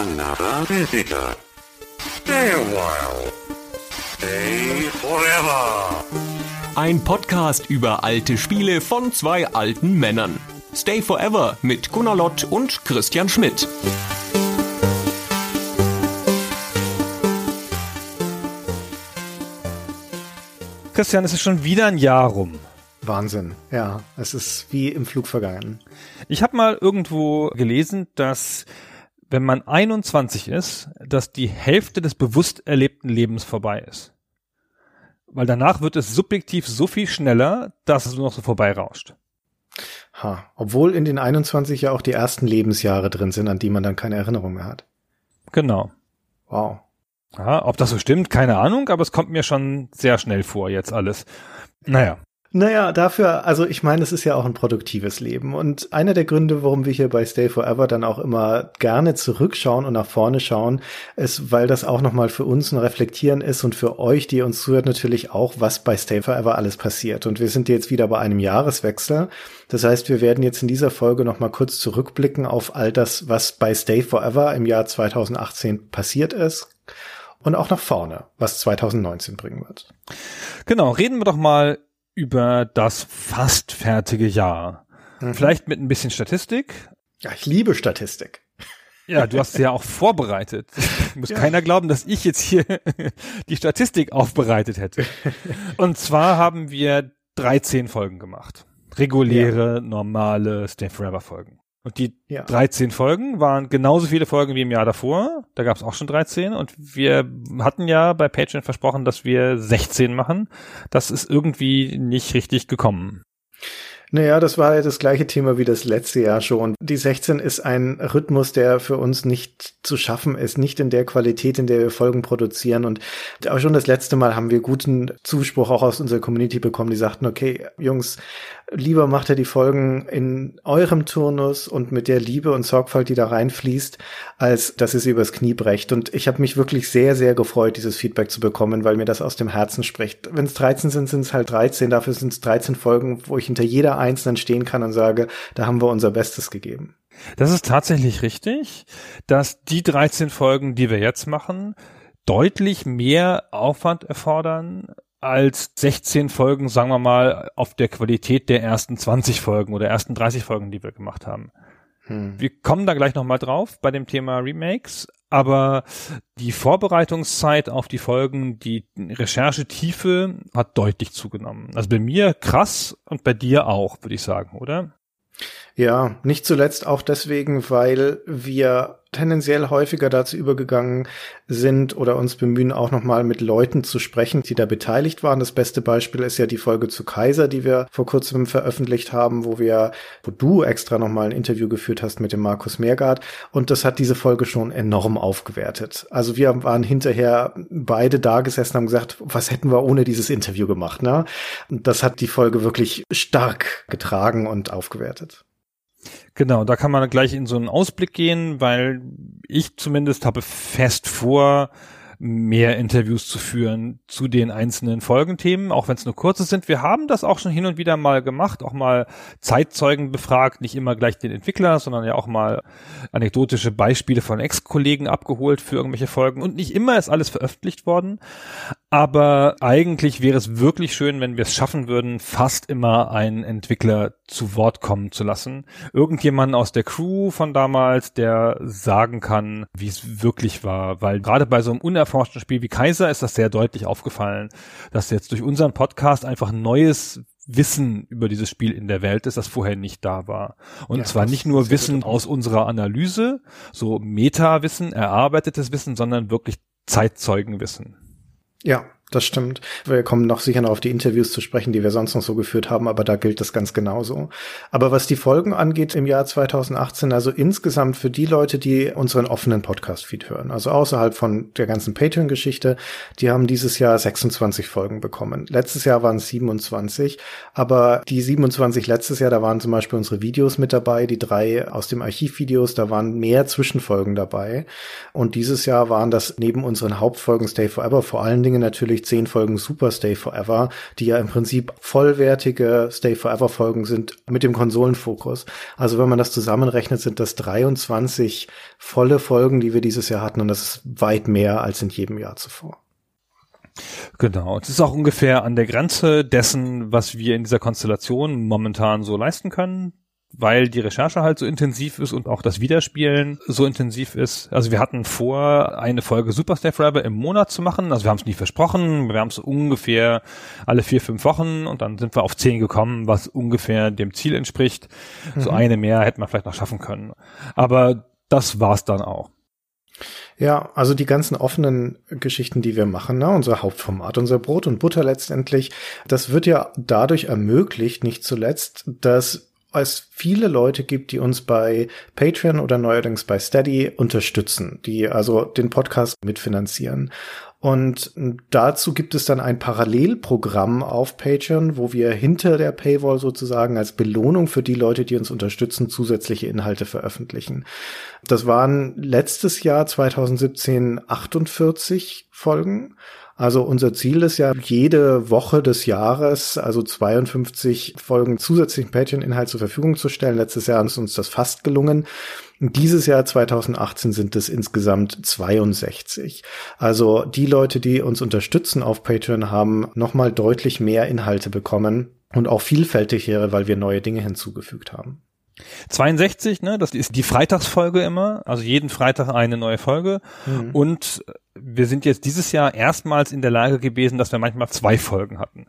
another visitor. Stay a while. Stay forever. Ein Podcast über alte Spiele von zwei alten Männern. Stay Forever mit Gunnar Lott und Christian Schmidt. Christian, es ist schon wieder ein Jahr rum. Wahnsinn. Ja, es ist wie im Flug vergangen. Ich habe mal irgendwo gelesen, dass wenn man 21 ist, dass die Hälfte des bewusst erlebten Lebens vorbei ist. Weil danach wird es subjektiv so viel schneller, dass es nur noch so vorbeirauscht. Ha, obwohl in den 21 ja auch die ersten Lebensjahre drin sind, an die man dann keine Erinnerung mehr hat. Genau. Wow. Ja, ob das so stimmt, keine Ahnung, aber es kommt mir schon sehr schnell vor jetzt alles. Naja. Naja, dafür, also ich meine, es ist ja auch ein produktives Leben. Und einer der Gründe, warum wir hier bei Stay Forever dann auch immer gerne zurückschauen und nach vorne schauen, ist, weil das auch nochmal für uns ein Reflektieren ist und für euch, die uns zuhört, natürlich auch, was bei Stay Forever alles passiert. Und wir sind jetzt wieder bei einem Jahreswechsel. Das heißt, wir werden jetzt in dieser Folge nochmal kurz zurückblicken auf all das, was bei Stay Forever im Jahr 2018 passiert ist. Und auch nach vorne, was 2019 bringen wird. Genau, reden wir doch mal über das fast fertige Jahr. Mhm. Vielleicht mit ein bisschen Statistik. Ja, ich liebe Statistik. Ja, du hast sie ja auch vorbereitet. Muss ja. keiner glauben, dass ich jetzt hier die Statistik aufbereitet hätte. Und zwar haben wir 13 Folgen gemacht. Reguläre, ja. normale Stay Forever Folgen. Und die ja. 13 Folgen waren genauso viele Folgen wie im Jahr davor. Da gab es auch schon 13. Und wir hatten ja bei Patreon versprochen, dass wir 16 machen. Das ist irgendwie nicht richtig gekommen. Naja, das war ja das gleiche Thema wie das letzte Jahr schon. Die 16 ist ein Rhythmus, der für uns nicht zu schaffen ist, nicht in der Qualität, in der wir Folgen produzieren. Und auch schon das letzte Mal haben wir guten Zuspruch auch aus unserer Community bekommen, die sagten, okay, Jungs, lieber macht er die Folgen in eurem Turnus und mit der Liebe und Sorgfalt, die da reinfließt, als dass ihr sie übers Knie brecht. Und ich habe mich wirklich sehr, sehr gefreut, dieses Feedback zu bekommen, weil mir das aus dem Herzen spricht. Wenn es 13 sind, sind es halt 13. Dafür sind es 13 Folgen, wo ich hinter jeder einzelnen stehen kann und sage, da haben wir unser Bestes gegeben. Das ist tatsächlich richtig, dass die 13 Folgen, die wir jetzt machen, deutlich mehr Aufwand erfordern als 16 Folgen, sagen wir mal, auf der Qualität der ersten 20 Folgen oder ersten 30 Folgen, die wir gemacht haben. Hm. Wir kommen da gleich nochmal drauf bei dem Thema Remakes, aber die Vorbereitungszeit auf die Folgen, die Recherchetiefe hat deutlich zugenommen. Also bei mir krass und bei dir auch, würde ich sagen, oder? Ja, nicht zuletzt auch deswegen, weil wir tendenziell häufiger dazu übergegangen sind oder uns bemühen, auch nochmal mit Leuten zu sprechen, die da beteiligt waren. Das beste Beispiel ist ja die Folge zu Kaiser, die wir vor kurzem veröffentlicht haben, wo wir, wo du extra nochmal ein Interview geführt hast mit dem Markus Meergard. Und das hat diese Folge schon enorm aufgewertet. Also wir waren hinterher beide da gesessen haben gesagt, was hätten wir ohne dieses Interview gemacht, ne? Und das hat die Folge wirklich stark getragen und aufgewertet. Genau, da kann man gleich in so einen Ausblick gehen, weil ich zumindest habe fest vor, mehr Interviews zu führen zu den einzelnen Folgenthemen, auch wenn es nur kurze sind. Wir haben das auch schon hin und wieder mal gemacht, auch mal Zeitzeugen befragt, nicht immer gleich den Entwickler, sondern ja auch mal anekdotische Beispiele von Ex-Kollegen abgeholt für irgendwelche Folgen. Und nicht immer ist alles veröffentlicht worden, aber eigentlich wäre es wirklich schön, wenn wir es schaffen würden, fast immer einen Entwickler zu Wort kommen zu lassen. Irgendjemanden aus der Crew von damals, der sagen kann, wie es wirklich war. Weil gerade bei so einem unerforschten Spiel wie Kaiser ist das sehr deutlich aufgefallen, dass jetzt durch unseren Podcast einfach neues Wissen über dieses Spiel in der Welt ist, das vorher nicht da war. Und ja, zwar nicht nur Wissen aus unserer Analyse, so Meta-Wissen, erarbeitetes Wissen, sondern wirklich Zeitzeugenwissen. Ja, das stimmt. Wir kommen noch sicher noch auf die Interviews zu sprechen, die wir sonst noch so geführt haben, aber da gilt das ganz genauso. Aber was die Folgen angeht im Jahr 2018, also insgesamt für die Leute, die unseren offenen Podcast-Feed hören, also außerhalb von der ganzen Patreon-Geschichte, die haben dieses Jahr 26 Folgen bekommen. Letztes Jahr waren es 27, aber die 27 letztes Jahr, da waren zum Beispiel unsere Videos mit dabei, die drei aus dem Archivvideos, da waren mehr Zwischenfolgen dabei. Und dieses Jahr waren das neben unseren Hauptfolgen Stay Forever vor allen Dingen natürlich zusätzlich zehn Folgen Super Stay Forever, die ja im Prinzip vollwertige Stay Forever Folgen sind mit dem Konsolenfokus. Also wenn man das zusammenrechnet, sind das 23 volle Folgen, die wir dieses Jahr hatten und das ist weit mehr als in jedem Jahr zuvor. Genau. Es ist auch ungefähr an der Grenze dessen, was wir in dieser Konstellation momentan so leisten können, weil die Recherche halt so intensiv ist und auch das Wiederspielen so intensiv ist. Also wir hatten vor, eine Folge Super Stay Forever im Monat zu machen. Also wir haben es nie versprochen. Wir haben es ungefähr alle vier, fünf Wochen und dann sind wir auf zehn gekommen, was ungefähr dem Ziel entspricht. Mhm. So eine mehr hätten wir vielleicht noch schaffen können. Aber das war's dann auch. Ja, also die ganzen offenen Geschichten, die wir machen, ne, unser Hauptformat, unser Brot und Butter letztendlich, das wird ja dadurch ermöglicht, nicht zuletzt, dass es viele Leute gibt, die uns bei Patreon oder neuerdings bei Steady unterstützen, die also den Podcast mitfinanzieren. Und dazu gibt es dann ein Parallelprogramm auf Patreon, wo wir hinter der Paywall sozusagen als Belohnung für die Leute, die uns unterstützen, zusätzliche Inhalte veröffentlichen. Das waren letztes Jahr 2017 48 Folgen. Also unser Ziel ist ja, jede Woche des Jahres, also 52 Folgen zusätzlichen Patreon-Inhalt zur Verfügung zu stellen. Letztes Jahr ist uns das fast gelungen. Dieses Jahr 2018 sind es insgesamt 62. Also die Leute, die uns unterstützen auf Patreon, haben nochmal deutlich mehr Inhalte bekommen und auch vielfältigere, weil wir neue Dinge hinzugefügt haben. 62, ne, das ist die Freitagsfolge immer, also jeden Freitag eine neue Folge. Mhm. Und wir sind jetzt dieses Jahr erstmals in der Lage gewesen, dass wir manchmal zwei Folgen hatten.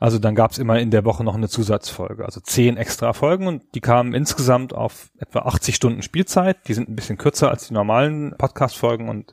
Also dann gab es immer in der Woche noch eine Zusatzfolge, also zehn extra Folgen und die kamen insgesamt auf etwa 80 Stunden Spielzeit. Die sind ein bisschen kürzer als die normalen Podcast-Folgen und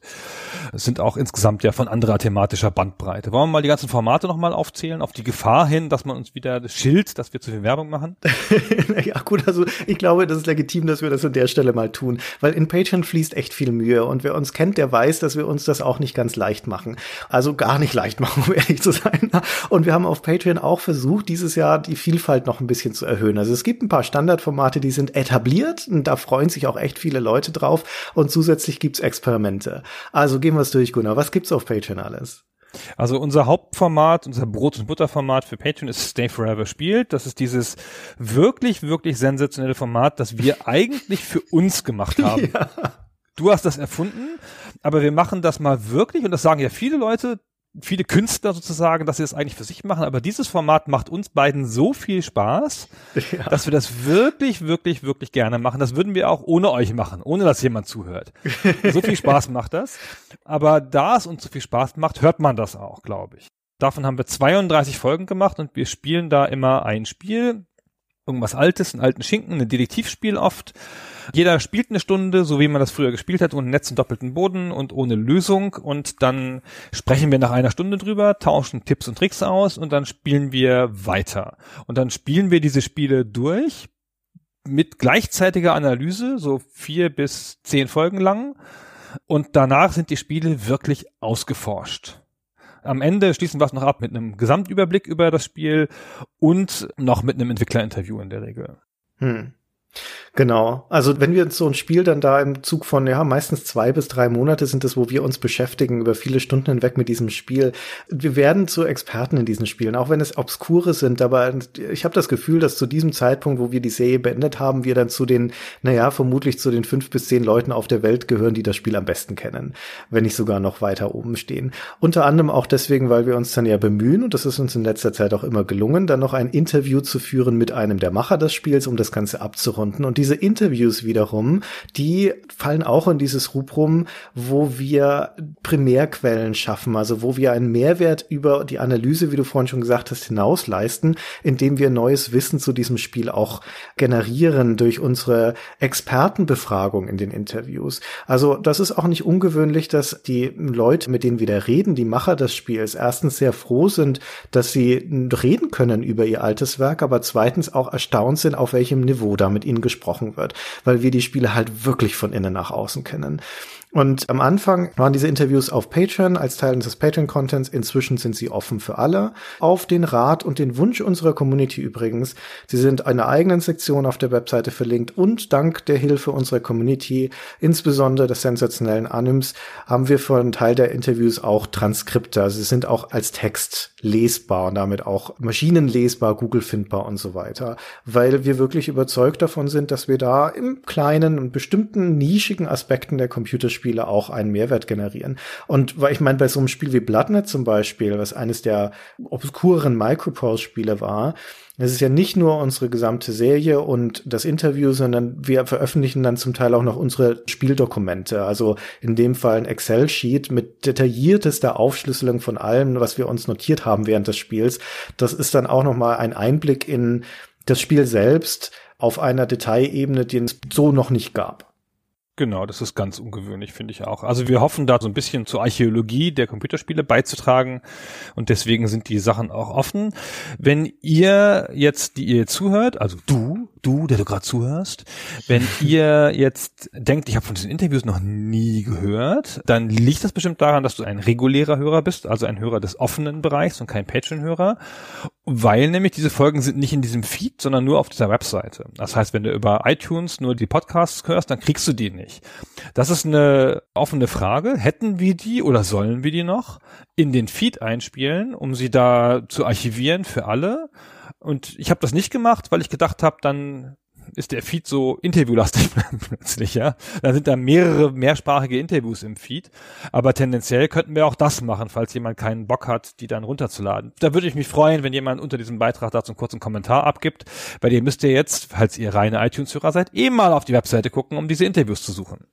sind auch insgesamt ja von anderer thematischer Bandbreite. Wollen wir mal die ganzen Formate nochmal aufzählen, auf die Gefahr hin, dass man uns wieder schilt, dass wir zu viel Werbung machen? ja gut, also ich glaube, das ist legitim, dass wir das an der Stelle mal tun, weil in Patreon fließt echt viel Mühe und wer uns kennt, der weiß, dass wir uns das auch nicht ganz leicht machen. Also gar nicht leicht machen, um ehrlich zu sein. Und wir haben auf Patreon auch versucht, dieses Jahr die Vielfalt noch ein bisschen zu erhöhen. Also es gibt ein paar Standardformate, die sind etabliert und da freuen sich auch echt viele Leute drauf. Und zusätzlich gibt's Experimente. Also gehen wir es durch, Gunnar. Was gibt's auf Patreon alles? Also unser Hauptformat, unser Brot- und Butterformat für Patreon ist Stay Forever spielt. Das ist dieses wirklich, wirklich sensationelle Format, das wir eigentlich für uns gemacht haben. Ja. Du hast das erfunden, aber wir machen das mal wirklich und das sagen ja viele Leute, viele Künstler sozusagen, dass sie das eigentlich für sich machen, aber dieses Format macht uns beiden so viel Spaß, ja. dass wir das wirklich, wirklich, wirklich gerne machen. Das würden wir auch ohne euch machen, ohne dass jemand zuhört. so viel Spaß macht das. Aber da es uns so viel Spaß macht, hört man das auch, glaube ich. Davon haben wir 32 Folgen gemacht und wir spielen da immer ein Spiel, irgendwas Altes, einen alten Schinken, ein Detektivspiel oft jeder spielt eine Stunde, so wie man das früher gespielt hat, ohne Netz und doppelten Boden und ohne Lösung. Und dann sprechen wir nach einer Stunde drüber, tauschen Tipps und Tricks aus und dann spielen wir weiter. Und dann spielen wir diese Spiele durch mit gleichzeitiger Analyse, so vier bis zehn Folgen lang. Und danach sind die Spiele wirklich ausgeforscht. Am Ende schließen wir es noch ab mit einem Gesamtüberblick über das Spiel und noch mit einem Entwicklerinterview in der Regel. Hm. Genau. Also wenn wir so ein Spiel dann da im Zug von, ja, meistens zwei bis drei Monate sind es, wo wir uns beschäftigen über viele Stunden hinweg mit diesem Spiel. Wir werden zu Experten in diesen Spielen, auch wenn es obskure sind. Aber ich habe das Gefühl, dass zu diesem Zeitpunkt, wo wir die Serie beendet haben, wir dann zu den, naja, vermutlich zu den fünf bis zehn Leuten auf der Welt gehören, die das Spiel am besten kennen. Wenn nicht sogar noch weiter oben stehen. Unter anderem auch deswegen, weil wir uns dann ja bemühen, und das ist uns in letzter Zeit auch immer gelungen, dann noch ein Interview zu führen mit einem der Macher des Spiels, um das Ganze abzurunden. Und diese Interviews wiederum, die fallen auch in dieses Rubrum, wo wir Primärquellen schaffen, also wo wir einen Mehrwert über die Analyse, wie du vorhin schon gesagt hast, hinaus leisten, indem wir neues Wissen zu diesem Spiel auch generieren durch unsere Expertenbefragung in den Interviews. Also das ist auch nicht ungewöhnlich, dass die Leute, mit denen wir da reden, die Macher des Spiels, erstens sehr froh sind, dass sie reden können über ihr altes Werk, aber zweitens auch erstaunt sind, auf welchem Niveau damit ihnen gesprochen wird, weil wir die Spiele halt wirklich von innen nach außen kennen. Und am Anfang waren diese Interviews auf Patreon als Teil unseres Patreon-Contents. Inzwischen sind sie offen für alle. Auf den Rat und den Wunsch unserer Community übrigens. Sie sind in einer eigenen Sektion auf der Webseite verlinkt und dank der Hilfe unserer Community, insbesondere des sensationellen Anims, haben wir für einen Teil der Interviews auch Transkripte. Also sie sind auch als Text lesbar und damit auch maschinenlesbar, Google findbar und so weiter. Weil wir wirklich überzeugt davon sind, dass wir da im kleinen und bestimmten nischigen Aspekten der Computerspiele Spiele auch einen Mehrwert generieren. Und weil ich meine, bei so einem Spiel wie Bloodnet zum Beispiel, was eines der obskuren Microprose-Spiele war, es ist ja nicht nur unsere gesamte Serie und das Interview, sondern wir veröffentlichen dann zum Teil auch noch unsere Spieldokumente. Also in dem Fall ein Excel-Sheet mit detailliertester Aufschlüsselung von allem, was wir uns notiert haben während des Spiels. Das ist dann auch noch mal ein Einblick in das Spiel selbst auf einer Detailebene, die es so noch nicht gab. Genau, das ist ganz ungewöhnlich, finde ich auch. Also wir hoffen da so ein bisschen zur Archäologie der Computerspiele beizutragen und deswegen sind die Sachen auch offen. Wenn ihr jetzt, die ihr zuhört, also du, du, der du gerade zuhörst, wenn ihr jetzt denkt, ich habe von diesen Interviews noch nie gehört, dann liegt das bestimmt daran, dass du ein regulärer Hörer bist, also ein Hörer des offenen Bereichs und kein Patreon-Hörer, weil nämlich diese Folgen sind nicht in diesem Feed, sondern nur auf dieser Webseite. Das heißt, wenn du über iTunes nur die Podcasts hörst, dann kriegst du die nicht. Das ist eine offene Frage. Hätten wir die oder sollen wir die noch in den Feed einspielen, um sie da zu archivieren für alle? Und ich habe das nicht gemacht, weil ich gedacht habe, dann ist der Feed so interviewlastig plötzlich, ja. Da sind da mehrere mehrsprachige Interviews im Feed. Aber tendenziell könnten wir auch das machen, falls jemand keinen Bock hat, die dann runterzuladen. Da würde ich mich freuen, wenn jemand unter diesem Beitrag dazu einen kurzen Kommentar abgibt, weil ihr müsst ja jetzt, falls ihr reine iTunes-Hörer seid, eben mal auf die Webseite gucken, um diese Interviews zu suchen.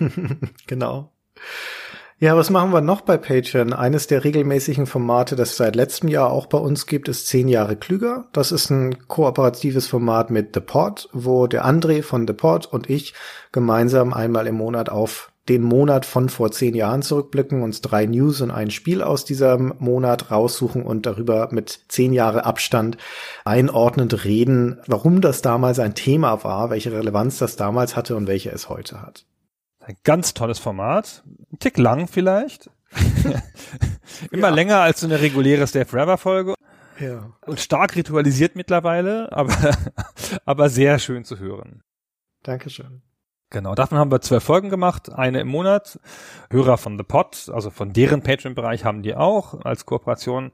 genau. Ja, was machen wir noch bei Patreon? Eines der regelmäßigen Formate, das seit letztem Jahr auch bei uns gibt, ist zehn Jahre klüger. Das ist ein kooperatives Format mit The Pod, wo der André von The Pod und ich gemeinsam einmal im Monat auf den Monat von vor zehn Jahren zurückblicken, uns drei News und ein Spiel aus diesem Monat raussuchen und darüber mit zehn Jahre Abstand einordnend reden, warum das damals ein Thema war, welche Relevanz das damals hatte und welche es heute hat. Ein ganz tolles Format. Ein Tick lang vielleicht. Immer ja. länger als so eine reguläre Stay Forever Folge. Ja. Und stark ritualisiert mittlerweile, aber, aber sehr schön zu hören. Dankeschön. Genau, davon haben wir zwölf Folgen gemacht, eine im Monat. Hörer von The Pot, also von deren Patreon-Bereich haben die auch als Kooperation.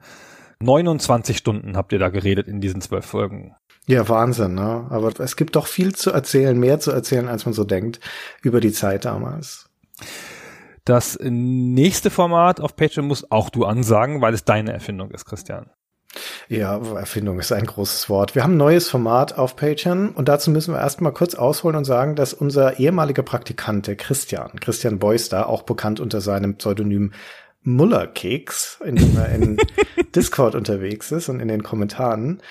29 Stunden habt ihr da geredet in diesen zwölf Folgen. Ja, Wahnsinn, ne? Aber es gibt doch viel zu erzählen, mehr zu erzählen, als man so denkt, über die Zeit damals. Das nächste Format auf Patreon muss auch du ansagen, weil es deine Erfindung ist, Christian. Ja, Erfindung ist ein großes Wort. Wir haben ein neues Format auf Patreon und dazu müssen wir erstmal kurz ausholen und sagen, dass unser ehemaliger Praktikant, der Christian, Christian Beuster, auch bekannt unter seinem Pseudonym Mullerkeks, in dem er in Discord unterwegs ist und in den Kommentaren,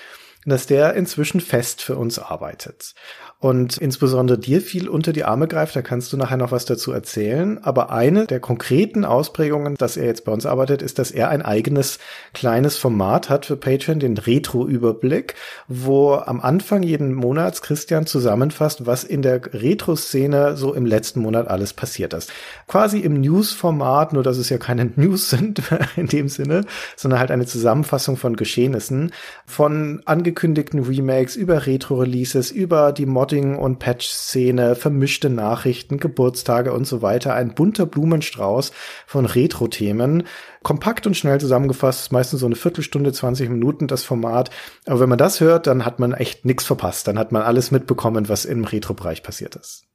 dass der inzwischen fest für uns arbeitet und insbesondere dir viel unter die Arme greift. Da kannst du nachher noch was dazu erzählen. Aber eine der konkreten Ausprägungen, dass er jetzt bei uns arbeitet, ist, dass er ein eigenes kleines Format hat für Patreon, den Retro-Überblick, wo am Anfang jeden Monats Christian zusammenfasst, was in der Retro-Szene so im letzten Monat alles passiert ist. Quasi im News-Format, nur dass es ja keine News sind in dem Sinne, sondern halt eine Zusammenfassung von Geschehnissen, von angekündigten Remakes über Retro-Releases, über die Mod Modding- und Patch-Szene, vermischte Nachrichten, Geburtstage und so weiter. Ein bunter Blumenstrauß von Retro-Themen. Kompakt und schnell zusammengefasst, meistens so eine Viertelstunde, 20 Minuten das Format. Aber wenn man das hört, dann hat man echt nichts verpasst. Dann hat man alles mitbekommen, was im Retro-Bereich passiert ist.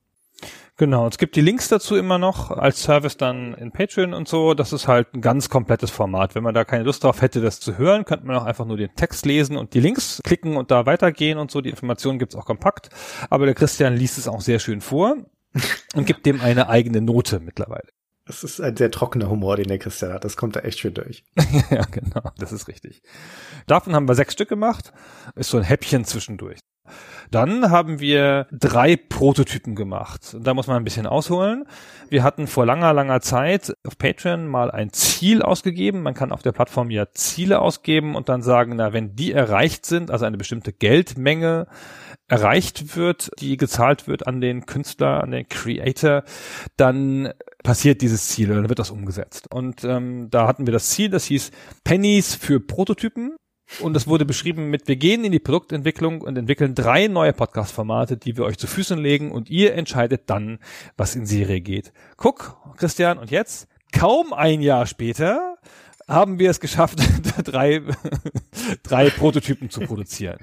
Genau, es gibt die Links dazu immer noch als Service dann in Patreon und so. Das ist halt ein ganz komplettes Format. Wenn man da keine Lust drauf hätte, das zu hören, könnte man auch einfach nur den Text lesen und die Links klicken und da weitergehen und so. Die Informationen gibt's auch kompakt. Aber der Christian liest es auch sehr schön vor und gibt dem eine eigene Note mittlerweile. Das ist ein sehr trockener Humor, den der Christian hat. Das kommt da echt schön durch. ja, genau. Das ist richtig. Davon haben wir sechs Stück gemacht. Ist so ein Häppchen zwischendurch. Dann haben wir drei Prototypen gemacht. Da muss man ein bisschen ausholen. Wir hatten vor langer, langer Zeit auf Patreon mal ein Ziel ausgegeben. Man kann auf der Plattform ja Ziele ausgeben und dann sagen, na, wenn die erreicht sind, also eine bestimmte Geldmenge erreicht wird, die gezahlt wird an den Künstler, an den Creator, dann passiert dieses Ziel dann wird das umgesetzt. Und ähm, da hatten wir das Ziel, das hieß Pennies für Prototypen. Und es wurde beschrieben mit, wir gehen in die Produktentwicklung und entwickeln drei neue Podcast-Formate, die wir euch zu Füßen legen und ihr entscheidet dann, was in Serie geht. Guck, Christian, und jetzt, kaum ein Jahr später, haben wir es geschafft, drei, drei Prototypen zu produzieren.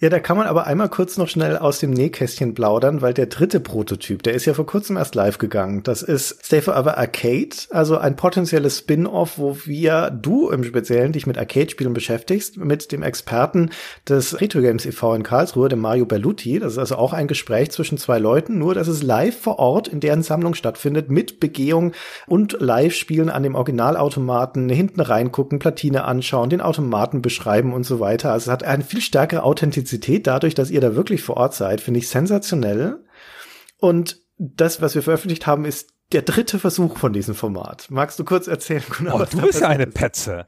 Ja, da kann man aber einmal kurz noch schnell aus dem Nähkästchen plaudern, weil der dritte Prototyp, der ist ja vor kurzem erst live gegangen. Das ist Stay Forever Arcade, also ein potenzielles Spin-off, wo wir, du im Speziellen, dich mit Arcade-Spielen beschäftigst, mit dem Experten des Retro Games e.V. in Karlsruhe, dem Mario Berluti. Das ist also auch ein Gespräch zwischen zwei Leuten, nur dass es live vor Ort in deren Sammlung stattfindet, mit Begehung und Live-Spielen an dem Originalautomaten, hinten reingucken, Platine anschauen, den Automaten beschreiben und so weiter. Also es hat eine viel stärkere Authentizität Authentizität dadurch, dass ihr da wirklich vor Ort seid, finde ich sensationell. Und das, was wir veröffentlicht haben, ist der dritte Versuch von diesem Format. Magst du kurz erzählen? Gunnar, oh, du bist ja eine Petze.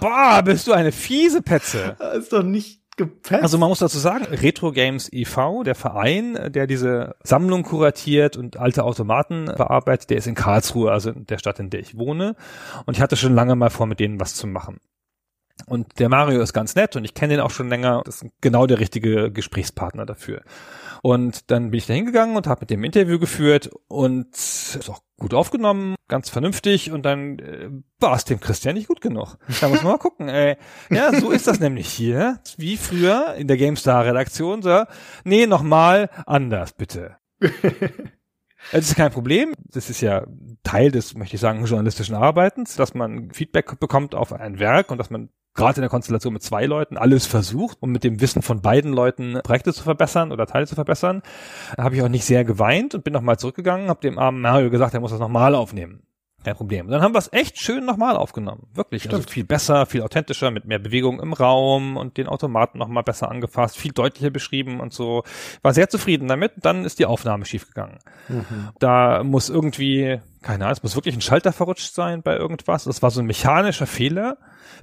Boah, bist du eine fiese Petze. Das ist doch nicht gepetzt. Also man muss dazu sagen, Retro Games e.V., der Verein, der diese Sammlung kuratiert und alte Automaten bearbeitet, der ist in Karlsruhe, also in der Stadt, in der ich wohne. Und ich hatte schon lange mal vor, mit denen was zu machen. Und der Mario ist ganz nett und ich kenne ihn auch schon länger. Das ist genau der richtige Gesprächspartner dafür. Und dann bin ich da hingegangen und habe mit dem Interview geführt und ist auch gut aufgenommen, ganz vernünftig und dann äh, war es dem Christian nicht gut genug. Da muss man mal gucken. Ey. Ja, so ist das nämlich hier. Wie früher in der GameStar-Redaktion. So, nee, nochmal anders, bitte. Das ist kein Problem. Das ist ja Teil des, möchte ich sagen, journalistischen Arbeitens, dass man Feedback bekommt auf ein Werk und dass man gerade in der Konstellation mit zwei Leuten alles versucht, um mit dem Wissen von beiden Leuten Projekte zu verbessern oder Teile zu verbessern. Da habe ich auch nicht sehr geweint und bin nochmal zurückgegangen, habe dem armen Mario gesagt, er muss das nochmal aufnehmen. Kein Problem. Und dann haben wir es echt schön nochmal aufgenommen. Wirklich. Also viel besser, viel authentischer, mit mehr Bewegung im Raum und den Automaten nochmal besser angefasst, viel deutlicher beschrieben und so. War sehr zufrieden damit. Dann ist die Aufnahme schiefgegangen. Mhm. Da muss irgendwie, keine Ahnung, es muss wirklich ein Schalter verrutscht sein bei irgendwas. Das war so ein mechanischer Fehler.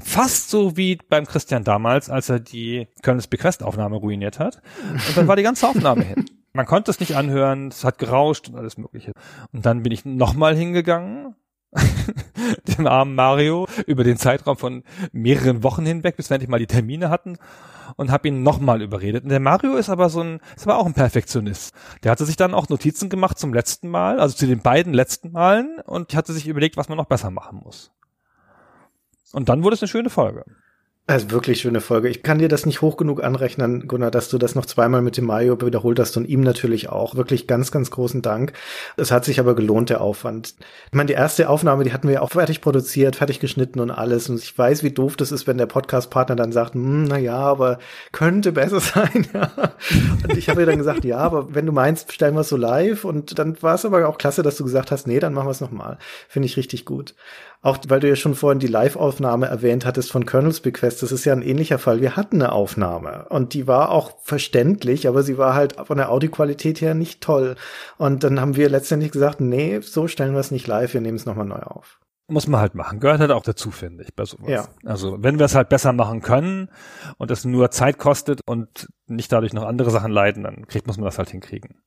Fast so wie beim Christian damals, als er die Kölnes Bequest Aufnahme ruiniert hat. Und dann war die ganze Aufnahme hin. Man konnte es nicht anhören, es hat gerauscht und alles mögliche. Und dann bin ich nochmal hingegangen dem armen Mario über den Zeitraum von mehreren Wochen hinweg, bis wir endlich mal die Termine hatten und habe ihn nochmal überredet. Und der Mario ist aber so ein, ist aber auch ein Perfektionist. Der hatte sich dann auch Notizen gemacht zum letzten Mal, also zu den beiden letzten Malen und hatte sich überlegt, was man noch besser machen muss. Und dann wurde es eine schöne Folge. Ist wirklich schöne Folge. Ich kann dir das nicht hoch genug anrechnen, Gunnar, dass du das noch zweimal mit dem Mario wiederholt hast und ihm natürlich auch. Wirklich ganz, ganz großen Dank. Es hat sich aber gelohnt, der Aufwand. Ich meine, die erste Aufnahme, die hatten wir auch fertig produziert, fertig geschnitten und alles. Und ich weiß, wie doof das ist, wenn der Podcast-Partner dann sagt, hm, na ja, aber könnte besser sein. ja. Und ich habe ihr dann gesagt, ja, aber wenn du meinst, stellen wir es so live. Und dann war es aber auch klasse, dass du gesagt hast, nee, dann machen wir es nochmal. Finde ich richtig gut. Auch weil du ja schon vorhin die Live-Aufnahme erwähnt hattest von Kernels Bequest, das ist ja ein ähnlicher Fall. Wir hatten eine Aufnahme und die war auch verständlich, aber sie war halt von der Audioqualität her nicht toll. Und dann haben wir letztendlich gesagt, nee, so stellen wir es nicht live, wir nehmen es nochmal neu auf. Muss man halt machen. Gehört halt auch dazu, finde ich, bei sowas. Ja. Also, wenn wir es halt besser machen können und es nur Zeit kostet und nicht dadurch noch andere Sachen leiden, dann kriegt, muss man das halt hinkriegen.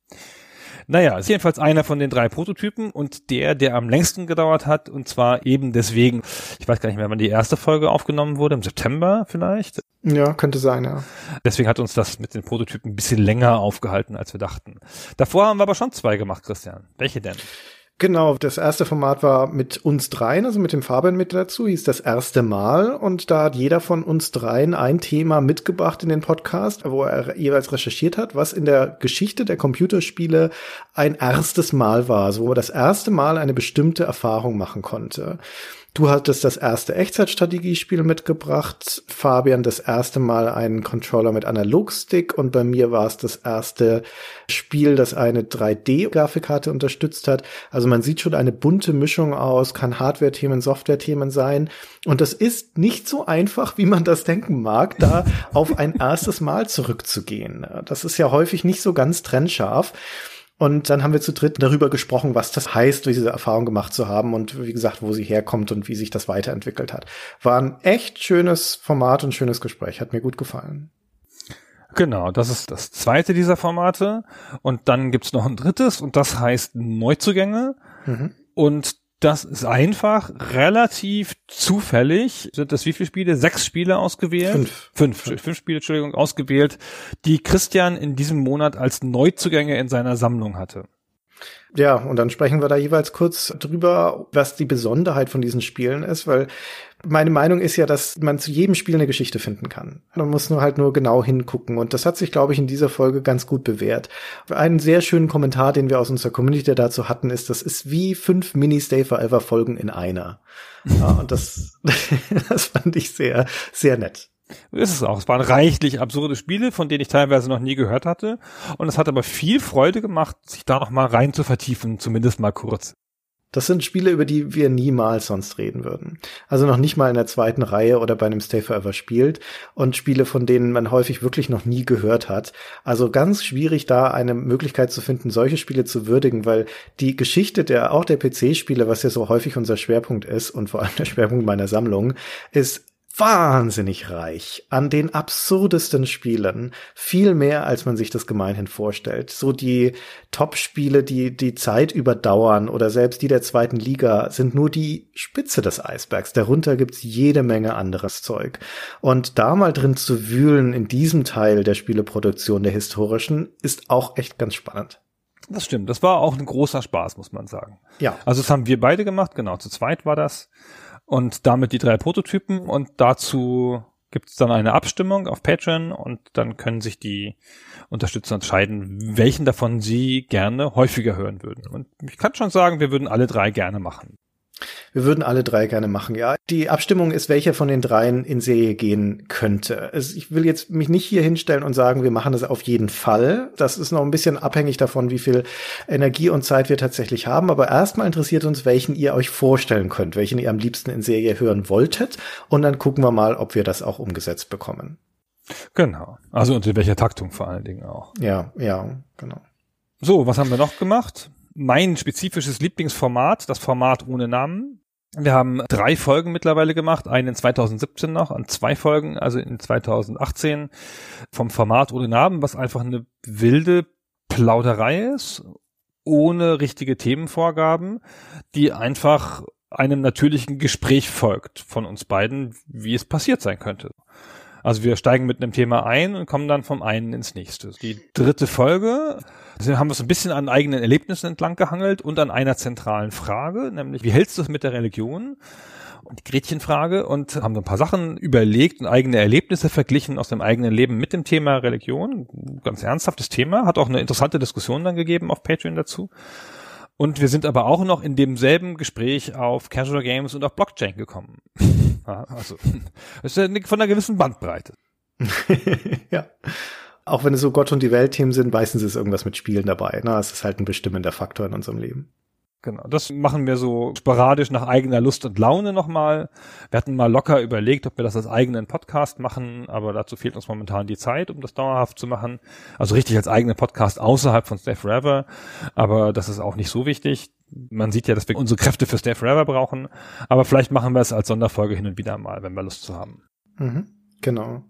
Naja, ist jedenfalls einer von den drei Prototypen und der, der am längsten gedauert hat und zwar eben deswegen, ich weiß gar nicht mehr, wann die erste Folge aufgenommen wurde, im September vielleicht. Ja, könnte sein, ja. Deswegen hat uns das mit den Prototypen ein bisschen länger aufgehalten, als wir dachten. Davor haben wir aber schon zwei gemacht, Christian. Welche denn? Genau, das erste Format war mit uns dreien, also mit dem Fabian mit dazu, hieß das erste Mal. Und da hat jeder von uns dreien ein Thema mitgebracht in den Podcast, wo er jeweils recherchiert hat, was in der Geschichte der Computerspiele ein erstes Mal war, also wo er das erste Mal eine bestimmte Erfahrung machen konnte. Du hattest das erste Echtzeitstrategiespiel mitgebracht, Fabian das erste Mal einen Controller mit Analogstick und bei mir war es das erste Spiel, das eine 3D-Grafikkarte unterstützt hat. Also man sieht schon eine bunte Mischung aus, kann Hardware-Themen, Software-Themen sein und das ist nicht so einfach, wie man das denken mag, da auf ein erstes Mal zurückzugehen. Das ist ja häufig nicht so ganz trennscharf. Und dann haben wir zu dritt darüber gesprochen, was das heißt, diese Erfahrung gemacht zu haben und wie gesagt, wo sie herkommt und wie sich das weiterentwickelt hat. War ein echt schönes Format und schönes Gespräch, hat mir gut gefallen. Genau, das ist das zweite dieser Formate. Und dann gibt's noch ein drittes und das heißt Neuzugänge. Mhm. Und das ist einfach relativ zufällig. Sind das wie viele Spiele? Sechs Spiele ausgewählt? Fünf. Fünf, fünf, fünf Spiele, Entschuldigung, ausgewählt, die Christian in diesem Monat als Neuzugänge in seiner Sammlung hatte. Ja, und dann sprechen wir da jeweils kurz drüber, was die Besonderheit von diesen Spielen ist, weil meine Meinung ist ja, dass man zu jedem Spiel eine Geschichte finden kann. Man muss nur halt nur genau hingucken. Und das hat sich, glaube ich, in dieser Folge ganz gut bewährt. Einen sehr schönen Kommentar, den wir aus unserer Community dazu hatten, ist, das ist wie fünf Mini-Stay Forever Folgen in einer. Ja, und das, das fand ich sehr, sehr nett. Ist es auch. Es waren reichlich absurde Spiele, von denen ich teilweise noch nie gehört hatte. Und es hat aber viel Freude gemacht, sich da noch mal rein zu vertiefen, zumindest mal kurz. Das sind Spiele, über die wir niemals sonst reden würden. Also noch nicht mal in der zweiten Reihe oder bei einem Stay Forever spielt und Spiele, von denen man häufig wirklich noch nie gehört hat. Also ganz schwierig da eine Möglichkeit zu finden, solche Spiele zu würdigen, weil die Geschichte der, auch der PC-Spiele, was ja so häufig unser Schwerpunkt ist und vor allem der Schwerpunkt meiner Sammlung, ist wahnsinnig reich an den absurdesten Spielen. Viel mehr, als man sich das gemeinhin vorstellt. So die Top-Spiele, die die Zeit überdauern oder selbst die der zweiten Liga sind nur die Spitze des Eisbergs. Darunter gibt's jede Menge anderes Zeug. Und da mal drin zu wühlen in diesem Teil der Spieleproduktion der historischen ist auch echt ganz spannend. Das stimmt. Das war auch ein großer Spaß, muss man sagen. Ja. Also das haben wir beide gemacht, genau. Zu zweit war das und damit die drei Prototypen und dazu gibt es dann eine Abstimmung auf Patreon und dann können sich die Unterstützer entscheiden, welchen davon sie gerne häufiger hören würden. Und ich kann schon sagen, wir würden alle drei gerne machen. Wir würden alle drei gerne machen, ja. Die Abstimmung ist, welcher von den dreien in Serie gehen könnte. Ich will jetzt mich nicht hier hinstellen und sagen, wir machen das auf jeden Fall. Das ist noch ein bisschen abhängig davon, wie viel Energie und Zeit wir tatsächlich haben. Aber erstmal interessiert uns, welchen ihr euch vorstellen könnt, welchen ihr am liebsten in Serie hören wolltet. Und dann gucken wir mal, ob wir das auch umgesetzt bekommen. Genau. Also unter welcher Taktung vor allen Dingen auch. Ja, ja, genau. So, was haben wir noch gemacht? Mein spezifisches Lieblingsformat, das Format ohne Namen. Wir haben drei Folgen mittlerweile gemacht, einen in 2017 noch, an zwei Folgen, also in 2018 vom Format ohne Namen, was einfach eine wilde Plauderei ist, ohne richtige Themenvorgaben, die einfach einem natürlichen Gespräch folgt von uns beiden, wie es passiert sein könnte. Also wir steigen mit einem Thema ein und kommen dann vom einen ins nächste. Die dritte Folge also haben wir uns ein bisschen an eigenen Erlebnissen entlang gehangelt und an einer zentralen Frage, nämlich wie hältst du es mit der Religion? Und die Gretchenfrage und haben so ein paar Sachen überlegt und eigene Erlebnisse verglichen aus dem eigenen Leben mit dem Thema Religion. Ganz ernsthaftes Thema, hat auch eine interessante Diskussion dann gegeben auf Patreon dazu. Und wir sind aber auch noch in demselben Gespräch auf Casual Games und auf Blockchain gekommen. also, das ist ja von einer gewissen Bandbreite. ja. Auch wenn es so Gott und die Welt-Themen sind, meistens ist irgendwas mit Spielen dabei. Ne? Es ist halt ein bestimmender Faktor in unserem Leben. Genau, das machen wir so sporadisch nach eigener Lust und Laune nochmal. Wir hatten mal locker überlegt, ob wir das als eigenen Podcast machen, aber dazu fehlt uns momentan die Zeit, um das dauerhaft zu machen. Also richtig als eigenen Podcast außerhalb von Stay Forever, aber das ist auch nicht so wichtig. Man sieht ja, dass wir unsere Kräfte für Stay Forever brauchen, aber vielleicht machen wir es als Sonderfolge hin und wieder mal, wenn wir Lust zu haben. Mhm. Genau.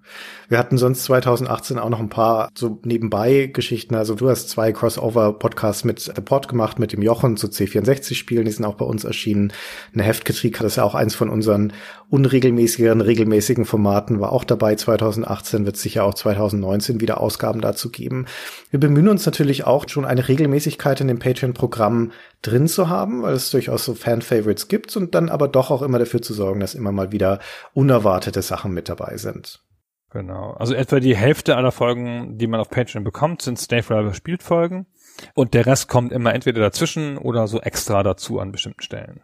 Wir hatten sonst 2018 auch noch ein paar so nebenbei Geschichten. Also du hast zwei Crossover-Podcasts mit The Pod gemacht, mit dem Jochen zu C64-Spielen. Die sind auch bei uns erschienen. Eine Heftkritik hat das ja auch eins von unseren unregelmäßigeren, regelmäßigen Formaten, war auch dabei 2018, wird sicher auch 2019 wieder Ausgaben dazu geben. Wir bemühen uns natürlich auch schon eine Regelmäßigkeit in dem Patreon-Programm drin zu haben, weil es durchaus so Fan-Favorites gibt und dann aber doch auch immer dafür zu sorgen, dass immer mal wieder unerwartete Sachen mit dabei sind. Genau. Also etwa die Hälfte aller Folgen, die man auf Patreon bekommt, sind Stay Forever spielt Folgen. Und der Rest kommt immer entweder dazwischen oder so extra dazu an bestimmten Stellen.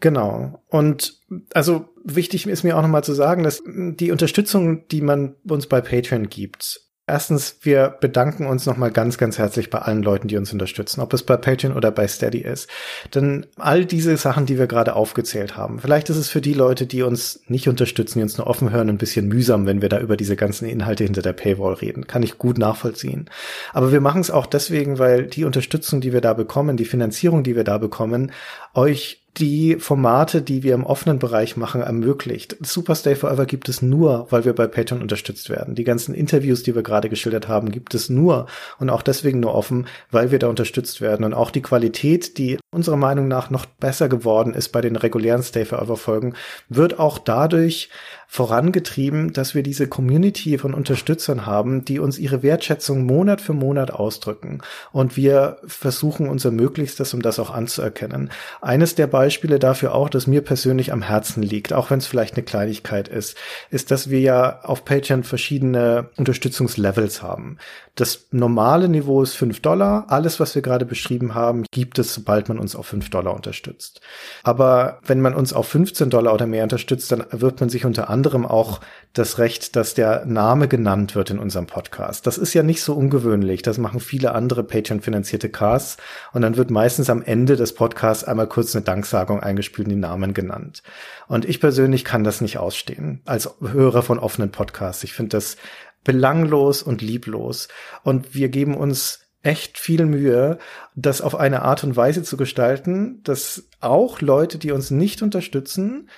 Genau. Und also wichtig ist mir auch nochmal zu sagen, dass die Unterstützung, die man uns bei Patreon gibt, Erstens, wir bedanken uns nochmal ganz, ganz herzlich bei allen Leuten, die uns unterstützen, ob es bei Patreon oder bei Steady ist. Denn all diese Sachen, die wir gerade aufgezählt haben, vielleicht ist es für die Leute, die uns nicht unterstützen, die uns nur offen hören, ein bisschen mühsam, wenn wir da über diese ganzen Inhalte hinter der Paywall reden. Kann ich gut nachvollziehen. Aber wir machen es auch deswegen, weil die Unterstützung, die wir da bekommen, die Finanzierung, die wir da bekommen, euch die Formate, die wir im offenen Bereich machen, ermöglicht. Superstay Forever gibt es nur, weil wir bei Patreon unterstützt werden. Die ganzen Interviews, die wir gerade geschildert haben, gibt es nur und auch deswegen nur offen, weil wir da unterstützt werden. Und auch die Qualität, die unserer Meinung nach noch besser geworden ist bei den regulären Stay Forever Folgen, wird auch dadurch vorangetrieben, dass wir diese Community von Unterstützern haben, die uns ihre Wertschätzung Monat für Monat ausdrücken. Und wir versuchen unser Möglichstes, um das auch anzuerkennen. Eines der Beispiele dafür auch, das mir persönlich am Herzen liegt, auch wenn es vielleicht eine Kleinigkeit ist, ist, dass wir ja auf Patreon verschiedene Unterstützungslevels haben. Das normale Niveau ist fünf Dollar. Alles, was wir gerade beschrieben haben, gibt es, sobald man uns auf fünf Dollar unterstützt. Aber wenn man uns auf 15 Dollar oder mehr unterstützt, dann wird man sich unter anderem anderem auch das Recht, dass der Name genannt wird in unserem Podcast. Das ist ja nicht so ungewöhnlich. Das machen viele andere Patreon-finanzierte Casts. Und dann wird meistens am Ende des Podcasts einmal kurz eine Danksagung eingespielt und die Namen genannt. Und ich persönlich kann das nicht ausstehen als Hörer von offenen Podcasts. Ich finde das belanglos und lieblos. Und wir geben uns echt viel Mühe, das auf eine Art und Weise zu gestalten, dass auch Leute, die uns nicht unterstützen,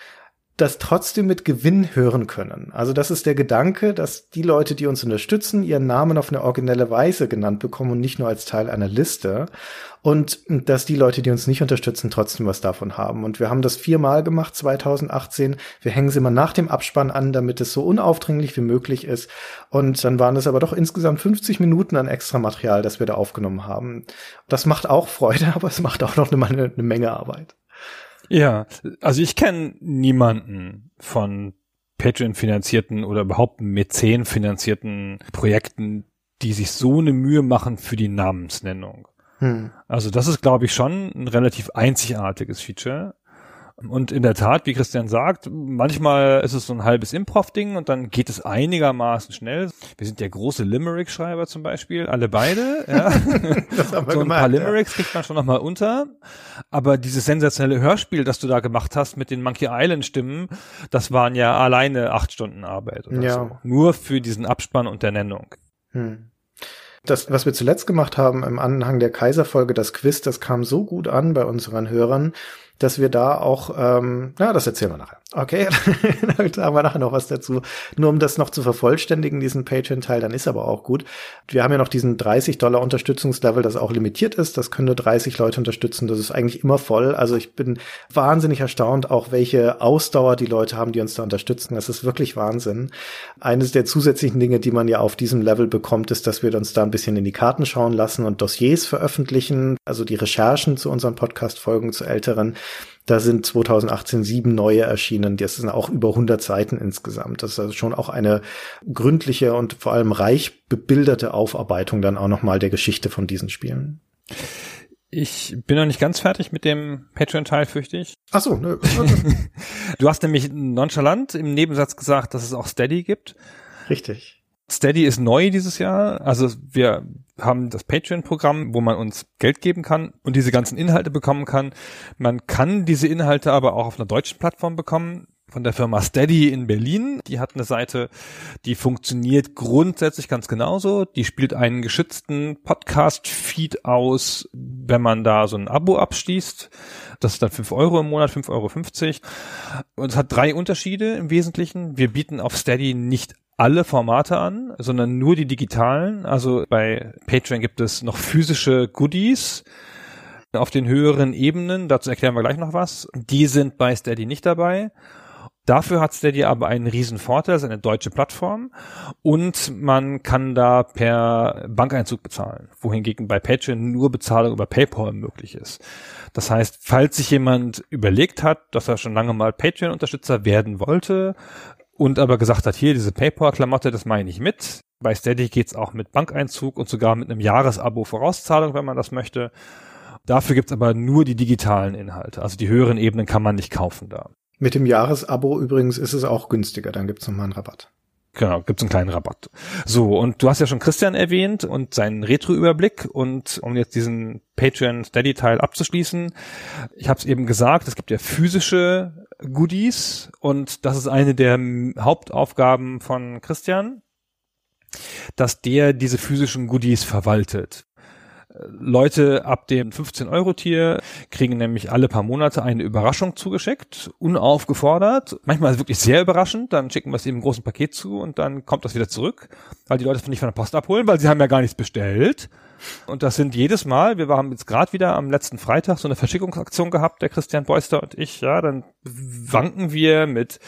das trotzdem mit Gewinn hören können. Also das ist der Gedanke, dass die Leute, die uns unterstützen, ihren Namen auf eine originelle Weise genannt bekommen und nicht nur als Teil einer Liste. Und dass die Leute, die uns nicht unterstützen, trotzdem was davon haben. Und wir haben das viermal gemacht, 2018. Wir hängen sie immer nach dem Abspann an, damit es so unaufdringlich wie möglich ist. Und dann waren es aber doch insgesamt 50 Minuten an extra Material, das wir da aufgenommen haben. Das macht auch Freude, aber es macht auch noch eine, eine Menge Arbeit. Ja, also ich kenne niemanden von Patreon-finanzierten oder überhaupt Mäzen-finanzierten Projekten, die sich so eine Mühe machen für die Namensnennung. Hm. Also das ist, glaube ich, schon ein relativ einzigartiges Feature. Und in der Tat, wie Christian sagt, manchmal ist es so ein halbes Improv-Ding und dann geht es einigermaßen schnell. Wir sind ja große Limerick-Schreiber zum Beispiel, alle beide. Ja. das haben wir so ein gemacht, paar Limericks ja. kriegt man schon nochmal unter. Aber dieses sensationelle Hörspiel, das du da gemacht hast mit den Monkey Island-Stimmen, das waren ja alleine acht Stunden Arbeit oder ja. so. Nur für diesen Abspann und der Nennung. Hm. Das, was wir zuletzt gemacht haben im Anhang der Kaiserfolge, das Quiz, das kam so gut an bei unseren Hörern, dass wir da auch, ähm, na, das erzählen wir nachher. Okay, dann haben wir nachher noch was dazu. Nur um das noch zu vervollständigen, diesen Patreon-Teil, dann ist aber auch gut. Wir haben ja noch diesen 30 Dollar Unterstützungslevel, das auch limitiert ist. Das können nur 30 Leute unterstützen. Das ist eigentlich immer voll. Also ich bin wahnsinnig erstaunt, auch welche Ausdauer die Leute haben, die uns da unterstützen. Das ist wirklich Wahnsinn. Eines der zusätzlichen Dinge, die man ja auf diesem Level bekommt, ist, dass wir uns da ein bisschen in die Karten schauen lassen und Dossiers veröffentlichen. Also die Recherchen zu unseren Podcast-Folgen zu älteren. Da sind 2018 sieben neue erschienen. Das sind auch über 100 Seiten insgesamt. Das ist also schon auch eine gründliche und vor allem reich bebilderte Aufarbeitung dann auch nochmal der Geschichte von diesen Spielen. Ich bin noch nicht ganz fertig mit dem Patreon-Teil, fürchte ich. Ach so, nö. du hast nämlich nonchalant im Nebensatz gesagt, dass es auch Steady gibt. Richtig. Steady ist neu dieses Jahr. Also wir haben das Patreon-Programm, wo man uns Geld geben kann und diese ganzen Inhalte bekommen kann. Man kann diese Inhalte aber auch auf einer deutschen Plattform bekommen von der Firma Steady in Berlin. Die hat eine Seite, die funktioniert grundsätzlich ganz genauso. Die spielt einen geschützten Podcast-Feed aus, wenn man da so ein Abo abschließt. Das ist dann fünf Euro im Monat, fünf Euro. Und es hat drei Unterschiede im Wesentlichen. Wir bieten auf Steady nicht alle Formate an, sondern nur die digitalen. Also bei Patreon gibt es noch physische Goodies auf den höheren Ebenen. Dazu erklären wir gleich noch was. Die sind bei Steady nicht dabei. Dafür hat Steady aber einen riesen Vorteil, ist eine deutsche Plattform und man kann da per Bankeinzug bezahlen, wohingegen bei Patreon nur Bezahlung über PayPal möglich ist. Das heißt, falls sich jemand überlegt hat, dass er schon lange mal Patreon-Unterstützer werden wollte und aber gesagt hat, hier diese PayPal-Klamotte, das meine ich mit. Bei Steady geht's auch mit Bankeinzug und sogar mit einem Jahresabo Vorauszahlung, wenn man das möchte. Dafür gibt's aber nur die digitalen Inhalte. Also die höheren Ebenen kann man nicht kaufen da. Mit dem Jahresabo übrigens ist es auch günstiger, dann gibt's nochmal einen Rabatt. Genau, gibt's einen kleinen Rabatt. So, und du hast ja schon Christian erwähnt und seinen Retro-Überblick und um jetzt diesen Patreon-Steady-Teil abzuschließen, ich habe es eben gesagt, es gibt ja physische Goodies und das ist eine der Hauptaufgaben von Christian, dass der diese physischen Goodies verwaltet. Leute ab dem 15-Euro-Tier kriegen nämlich alle paar Monate eine Überraschung zugeschickt, unaufgefordert. Manchmal wirklich sehr überraschend. Dann schicken wir es eben im großen Paket zu und dann kommt das wieder zurück, weil die Leute es nicht von der Post abholen, weil sie haben ja gar nichts bestellt. Und das sind jedes Mal, wir haben jetzt gerade wieder am letzten Freitag so eine Verschickungsaktion gehabt, der Christian Beuster und ich, ja, dann wanken wir mit,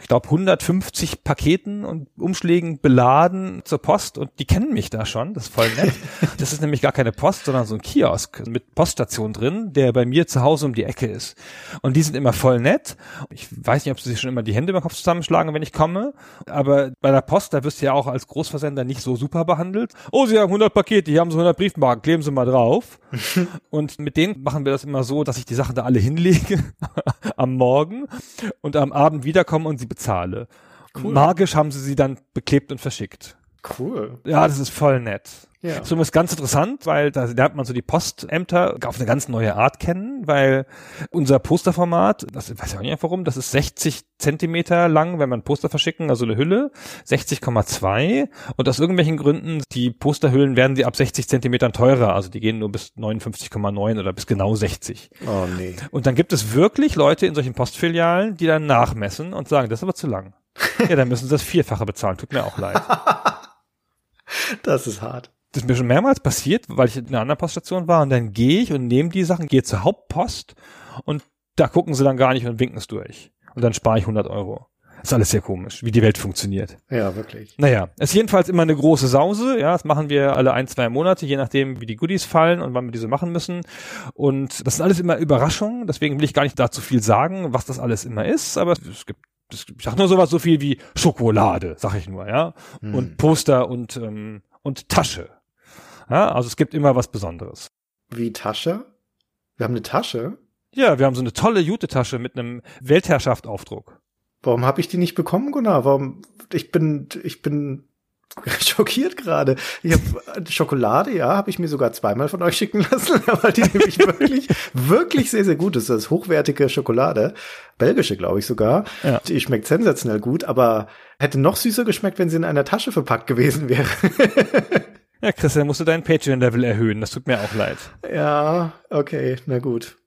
ich glaube, 150 Paketen und Umschlägen beladen zur Post und die kennen mich da schon, das ist voll nett. Das ist nämlich gar keine Post, sondern so ein Kiosk mit Poststation drin, der bei mir zu Hause um die Ecke ist. Und die sind immer voll nett. Ich weiß nicht, ob sie sich schon immer die Hände über den Kopf zusammenschlagen, wenn ich komme, aber bei der Post, da wirst du ja auch als Großversender nicht so super behandelt. Oh, sie haben 100 Pakete, hier haben sie 100 Briefmarken, kleben sie mal drauf. und mit denen machen wir das immer so, dass ich die Sachen da alle hinlege am Morgen und am Abend wiederkomme und sie bezahle. Cool. Magisch haben sie sie dann beklebt und verschickt. Cool. Ja, das ist voll nett. Ja. So ist ganz interessant, weil da lernt man so die Postämter auf eine ganz neue Art kennen, weil unser Posterformat, das weiß ich auch nicht warum, das ist 60 Zentimeter lang, wenn man Poster verschicken, also eine Hülle, 60,2 und aus irgendwelchen Gründen, die Posterhüllen werden die ab 60 Zentimetern teurer, also die gehen nur bis 59,9 oder bis genau 60. Oh nee. Und dann gibt es wirklich Leute in solchen Postfilialen, die dann nachmessen und sagen, das ist aber zu lang. ja, dann müssen sie das Vierfache bezahlen, tut mir auch leid. Das ist hart. Das ist mir schon mehrmals passiert, weil ich in einer anderen Poststation war und dann gehe ich und nehme die Sachen, gehe zur Hauptpost und da gucken sie dann gar nicht und winken es durch. Und dann spare ich 100 Euro. Das ist alles sehr komisch, wie die Welt funktioniert. Ja, wirklich. Naja, es ist jedenfalls immer eine große Sause. Ja, das machen wir alle ein, zwei Monate, je nachdem, wie die Goodies fallen und wann wir diese machen müssen. Und das sind alles immer Überraschungen. Deswegen will ich gar nicht dazu viel sagen, was das alles immer ist. Aber es gibt ich sag nur sowas so viel wie Schokolade, sag ich nur, ja. Hm. Und Poster und, ähm, und Tasche. Ja, also es gibt immer was Besonderes. Wie Tasche? Wir haben eine Tasche? Ja, wir haben so eine tolle Jute-Tasche mit einem Weltherrschaft-Aufdruck. Warum habe ich die nicht bekommen, Gunnar? Warum? Ich bin, ich bin schockiert gerade. Ich habe Schokolade, ja, habe ich mir sogar zweimal von euch schicken lassen, weil die nämlich wirklich, wirklich sehr, sehr gut ist. Das ist hochwertige Schokolade, belgische, glaube ich sogar. Ja. Die schmeckt sensationell gut, aber hätte noch süßer geschmeckt, wenn sie in einer Tasche verpackt gewesen wäre. Ja, Christian, musst du deinen Patreon-Level erhöhen. Das tut mir auch leid. ja, okay, na gut.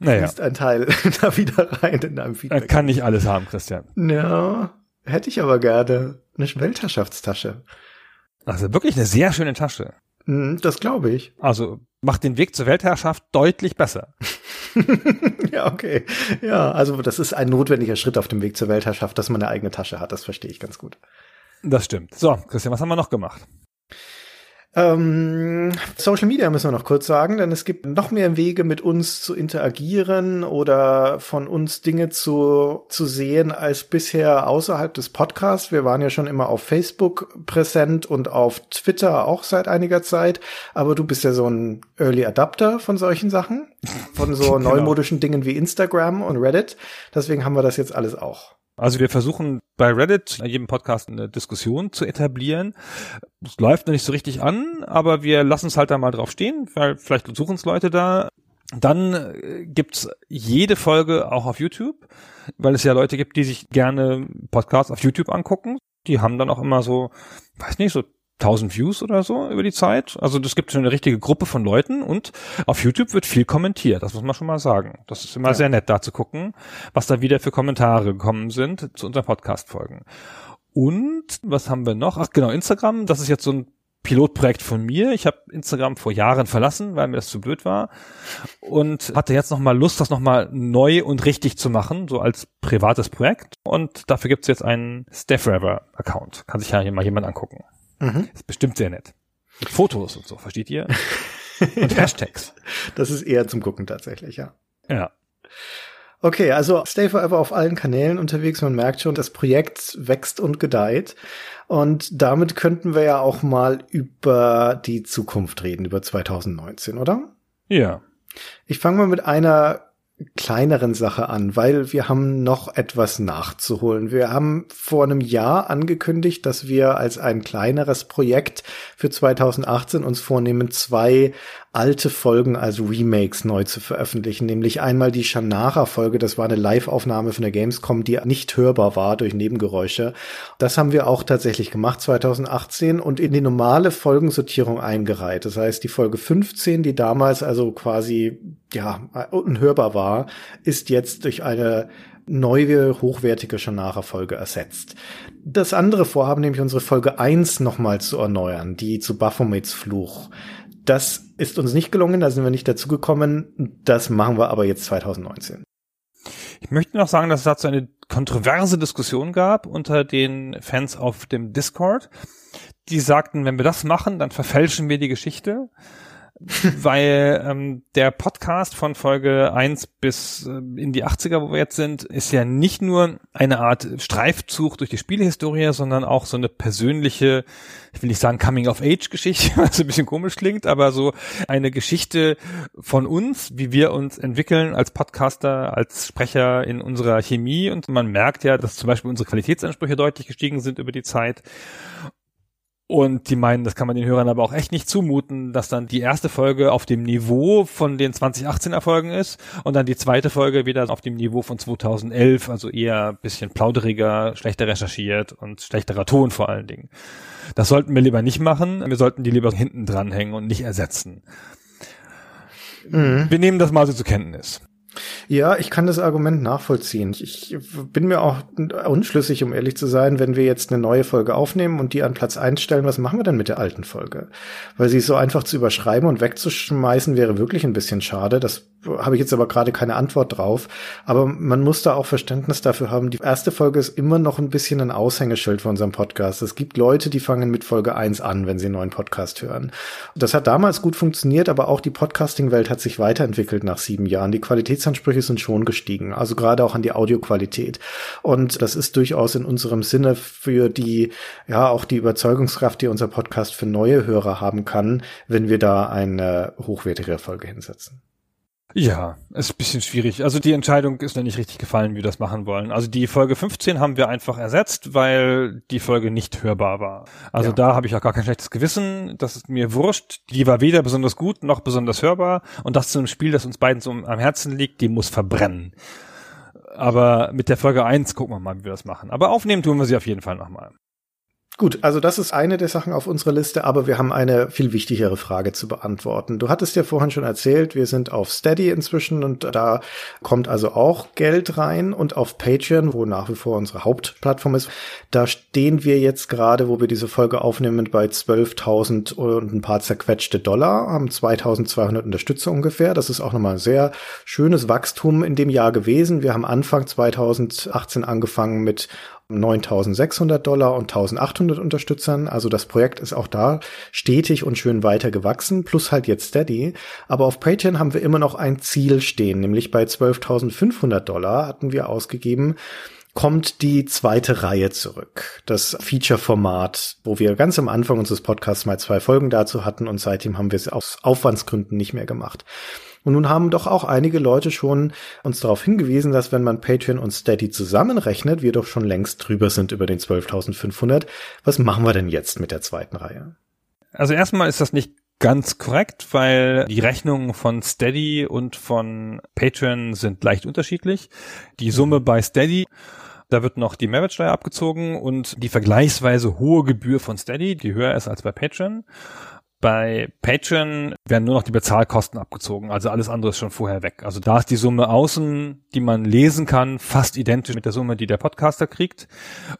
Naja, Ist ein Teil da wieder rein in deinem man Feedback. kann nicht alles haben, Christian. Ja, hätte ich aber gerne. Eine Weltherrschaftstasche. Also wirklich eine sehr schöne Tasche. Hm, das glaube ich. Also macht den Weg zur Weltherrschaft deutlich besser. Ja, okay. Ja, also das ist ein notwendiger Schritt auf dem Weg zur Weltherrschaft, dass man eine eigene Tasche hat. Das verstehe ich ganz gut. Das stimmt. So, Christian, was haben wir noch gemacht? Ähm, Social Media müssen wir noch kurz sagen, denn es gibt noch mehr Wege, mit uns zu interagieren oder von uns Dinge zu, zu sehen als bisher außerhalb des Podcasts. Wir waren ja schon immer auf Facebook präsent und auf Twitter auch seit einiger Zeit, aber du bist ja so ein Early Adapter von solchen Sachen, von so Genau. neumodischen Dingen wie Instagram und Reddit. Deswegen haben wir das jetzt alles auch. Also wir versuchen bei Reddit in jedem Podcast eine Diskussion zu etablieren. Es läuft noch nicht so richtig an, aber wir lassen es halt da mal drauf stehen, weil vielleicht suchen es Leute da. Dann äh, gibt's jede Folge auch auf YouTube, weil es ja Leute gibt, die sich gerne Podcasts auf YouTube angucken. Die haben dann auch immer so, weiß nicht, so 1000 Views oder so über die Zeit. Also das gibt schon eine richtige Gruppe von Leuten und auf YouTube wird viel kommentiert, das muss man schon mal sagen. Das ist immer Ja. sehr nett da zu gucken, was da wieder für Kommentare gekommen sind zu unseren Podcast-Folgen. Und was haben wir noch? Ach genau, Instagram, das ist jetzt so ein Pilotprojekt von mir. Ich habe Instagram vor Jahren verlassen, weil mir das zu blöd war und hatte jetzt noch mal Lust, das noch mal neu und richtig zu machen, so als privates Projekt. Und dafür gibt's jetzt einen Steph Forever Account. Kann sich ja hier mal jemand angucken. Mhm. Ist bestimmt sehr nett. Mit Fotos und so, versteht ihr? Und Hashtags. Das ist eher zum Gucken tatsächlich, ja. Ja. Okay, also Stay Forever auf allen Kanälen unterwegs. Man merkt schon, das Projekt wächst und gedeiht. Und damit könnten wir ja auch mal über die Zukunft reden, über 2019, oder? Ja. Ich fange mal mit einer kleineren Sache an, weil wir haben noch etwas nachzuholen. Wir haben vor einem Jahr angekündigt, dass wir als ein kleineres Projekt für 2018 uns vornehmen, zwei alte Folgen als Remakes neu zu veröffentlichen, nämlich einmal die Shannara-Folge, das war eine Live-Aufnahme von der Gamescom, die nicht hörbar war durch Nebengeräusche. Das haben wir auch tatsächlich gemacht 2018 und in die normale Folgensortierung eingereiht. Das heißt, die Folge 15, die damals also quasi ja unhörbar war, ist jetzt durch eine neue, hochwertige Shannara-Folge ersetzt. Das andere Vorhaben, nämlich unsere Folge 1 nochmal zu erneuern, die zu Baphomets Fluch. Das ist uns nicht gelungen, da sind wir nicht dazu gekommen. Das machen wir aber jetzt 2019. Ich möchte noch sagen, dass es dazu eine kontroverse Diskussion gab unter den Fans auf dem Discord. Die sagten, wenn wir das machen, dann verfälschen wir die Geschichte weil ähm, der Podcast von Folge 1 bis äh, in die 80er, wo wir jetzt sind, ist ja nicht nur eine Art Streifzug durch die Spielehistorie, sondern auch so eine persönliche, ich will nicht sagen Coming-of-Age-Geschichte, was ein bisschen komisch klingt, aber so eine Geschichte von uns, wie wir uns entwickeln als Podcaster, als Sprecher in unserer Chemie. Und man merkt ja, dass zum Beispiel unsere Qualitätsansprüche deutlich gestiegen sind über die Zeit und die meinen, das kann man den Hörern aber auch echt nicht zumuten, dass dann die erste Folge auf dem Niveau von den 2018 Erfolgen ist und dann die zweite Folge wieder auf dem Niveau von 2011, also eher bisschen plauderiger, schlechter recherchiert und schlechterer Ton vor allen Dingen. Das sollten wir lieber nicht machen. Wir sollten die lieber hinten dranhängen und nicht ersetzen. Mhm. Wir nehmen das mal so zur Kenntnis. Ja, ich kann das Argument nachvollziehen. Ich bin mir auch unschlüssig, um ehrlich zu sein, wenn wir jetzt eine neue Folge aufnehmen und die an Platz eins stellen, was machen wir denn mit der alten Folge? Weil sie so einfach zu überschreiben und wegzuschmeißen wäre wirklich ein bisschen schade. Das habe ich jetzt aber gerade keine Antwort drauf. Aber man muss da auch Verständnis dafür haben. Die erste Folge ist immer noch ein bisschen ein Aushängeschild für unseren Podcast. Es gibt Leute, die fangen mit Folge eins an, wenn sie einen neuen Podcast hören. Das hat damals gut funktioniert, aber auch die Podcasting-Welt hat sich weiterentwickelt nach sieben Jahren. Die Qualitätsansprüche sind schon gestiegen, also gerade auch an die Audioqualität. Und das ist durchaus in unserem Sinne für die, ja, auch die Überzeugungskraft, die unser Podcast für neue Hörer haben kann, wenn wir da eine hochwertige Folge hinsetzen. Ja, ist ein bisschen schwierig. Also die Entscheidung ist noch nicht richtig gefallen, wie wir das machen wollen. Also die Folge 15 haben wir einfach ersetzt, weil die Folge nicht hörbar war. Also ja. da habe ich auch gar kein schlechtes Gewissen. Das ist mir wurscht. Die war weder besonders gut noch besonders hörbar. Und das zu einem Spiel, das uns beiden so am Herzen liegt, die muss verbrennen. Aber mit der Folge 1 gucken wir mal, wie wir das machen. Aber aufnehmen tun wir sie auf jeden Fall nochmal. Gut, also das ist eine der Sachen auf unserer Liste, aber wir haben eine viel wichtigere Frage zu beantworten. Du hattest ja vorhin schon erzählt, wir sind auf Steady inzwischen und da kommt also auch Geld rein und auf Patreon, wo nach wie vor unsere Hauptplattform ist, da stehen wir jetzt gerade, wo wir diese Folge aufnehmen, bei 12.000 und ein paar zerquetschte Dollar, haben 2.200 Unterstützer ungefähr. Das ist auch nochmal ein sehr schönes Wachstum in dem Jahr gewesen. Wir haben Anfang 2018 angefangen mit 9.600 Dollar und 1.800 Unterstützern. Also das Projekt ist auch da stetig und schön weiter gewachsen, plus halt jetzt Steady. Aber auf Patreon haben wir immer noch ein Ziel stehen, nämlich bei 12.500 Dollar hatten wir ausgegeben kommt die zweite Reihe zurück. Das Feature-Format, wo wir ganz am Anfang unseres Podcasts mal zwei Folgen dazu hatten und seitdem haben wir es aus Aufwandsgründen nicht mehr gemacht. Und nun haben doch auch einige Leute schon uns darauf hingewiesen, dass wenn man Patreon und Steady zusammenrechnet, wir doch schon längst drüber sind über den 12.500. Was machen wir denn jetzt mit der zweiten Reihe? Also erstmal ist das nicht ganz korrekt, weil die Rechnungen von Steady und von Patreon sind leicht unterschiedlich. Die Summe bei Steady da wird noch die Mehrwertsteuer abgezogen und die vergleichsweise hohe Gebühr von Steady, die höher ist als bei Patreon. Bei Patreon werden nur noch die Bezahlkosten abgezogen, also alles andere ist schon vorher weg. Also da ist die Summe außen, die man lesen kann, fast identisch mit der Summe, die der Podcaster kriegt.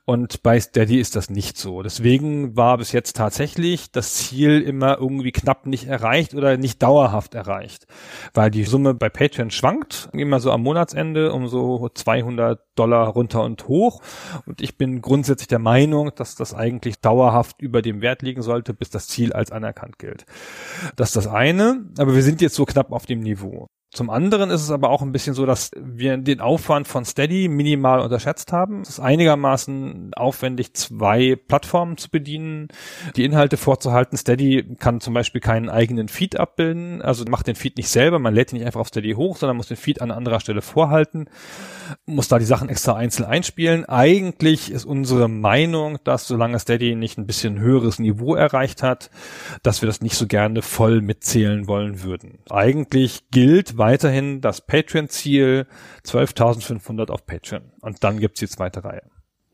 Und bei Steady ist das nicht so. Deswegen war bis jetzt tatsächlich das Ziel immer irgendwie knapp nicht erreicht oder nicht dauerhaft erreicht, weil die Summe bei Patreon schwankt, immer so am Monatsende um so 200 Dollar runter und hoch. Und ich bin grundsätzlich der Meinung, dass das eigentlich dauerhaft über dem Wert liegen sollte, bis das Ziel als anerkannt gilt. Das ist das eine, aber wir sind jetzt so knapp auf dem Niveau. Zum anderen ist es aber auch ein bisschen so, dass wir den Aufwand von Steady minimal unterschätzt haben. Es ist einigermaßen aufwendig, zwei Plattformen zu bedienen, die Inhalte vorzuhalten. Steady kann zum Beispiel keinen eigenen Feed abbilden, also macht den Feed nicht selber, man lädt ihn nicht einfach auf Steady hoch, sondern muss den Feed an anderer Stelle vorhalten, muss da die Sachen extra einzeln einspielen. Eigentlich ist unsere Meinung, dass solange Steady nicht ein bisschen höheres Niveau erreicht hat, dass wir das nicht so gerne voll mitzählen wollen würden. Eigentlich gilt weiterhin das Patreon-Ziel 12.500 auf Patreon. Und dann gibt's die zweite Reihe.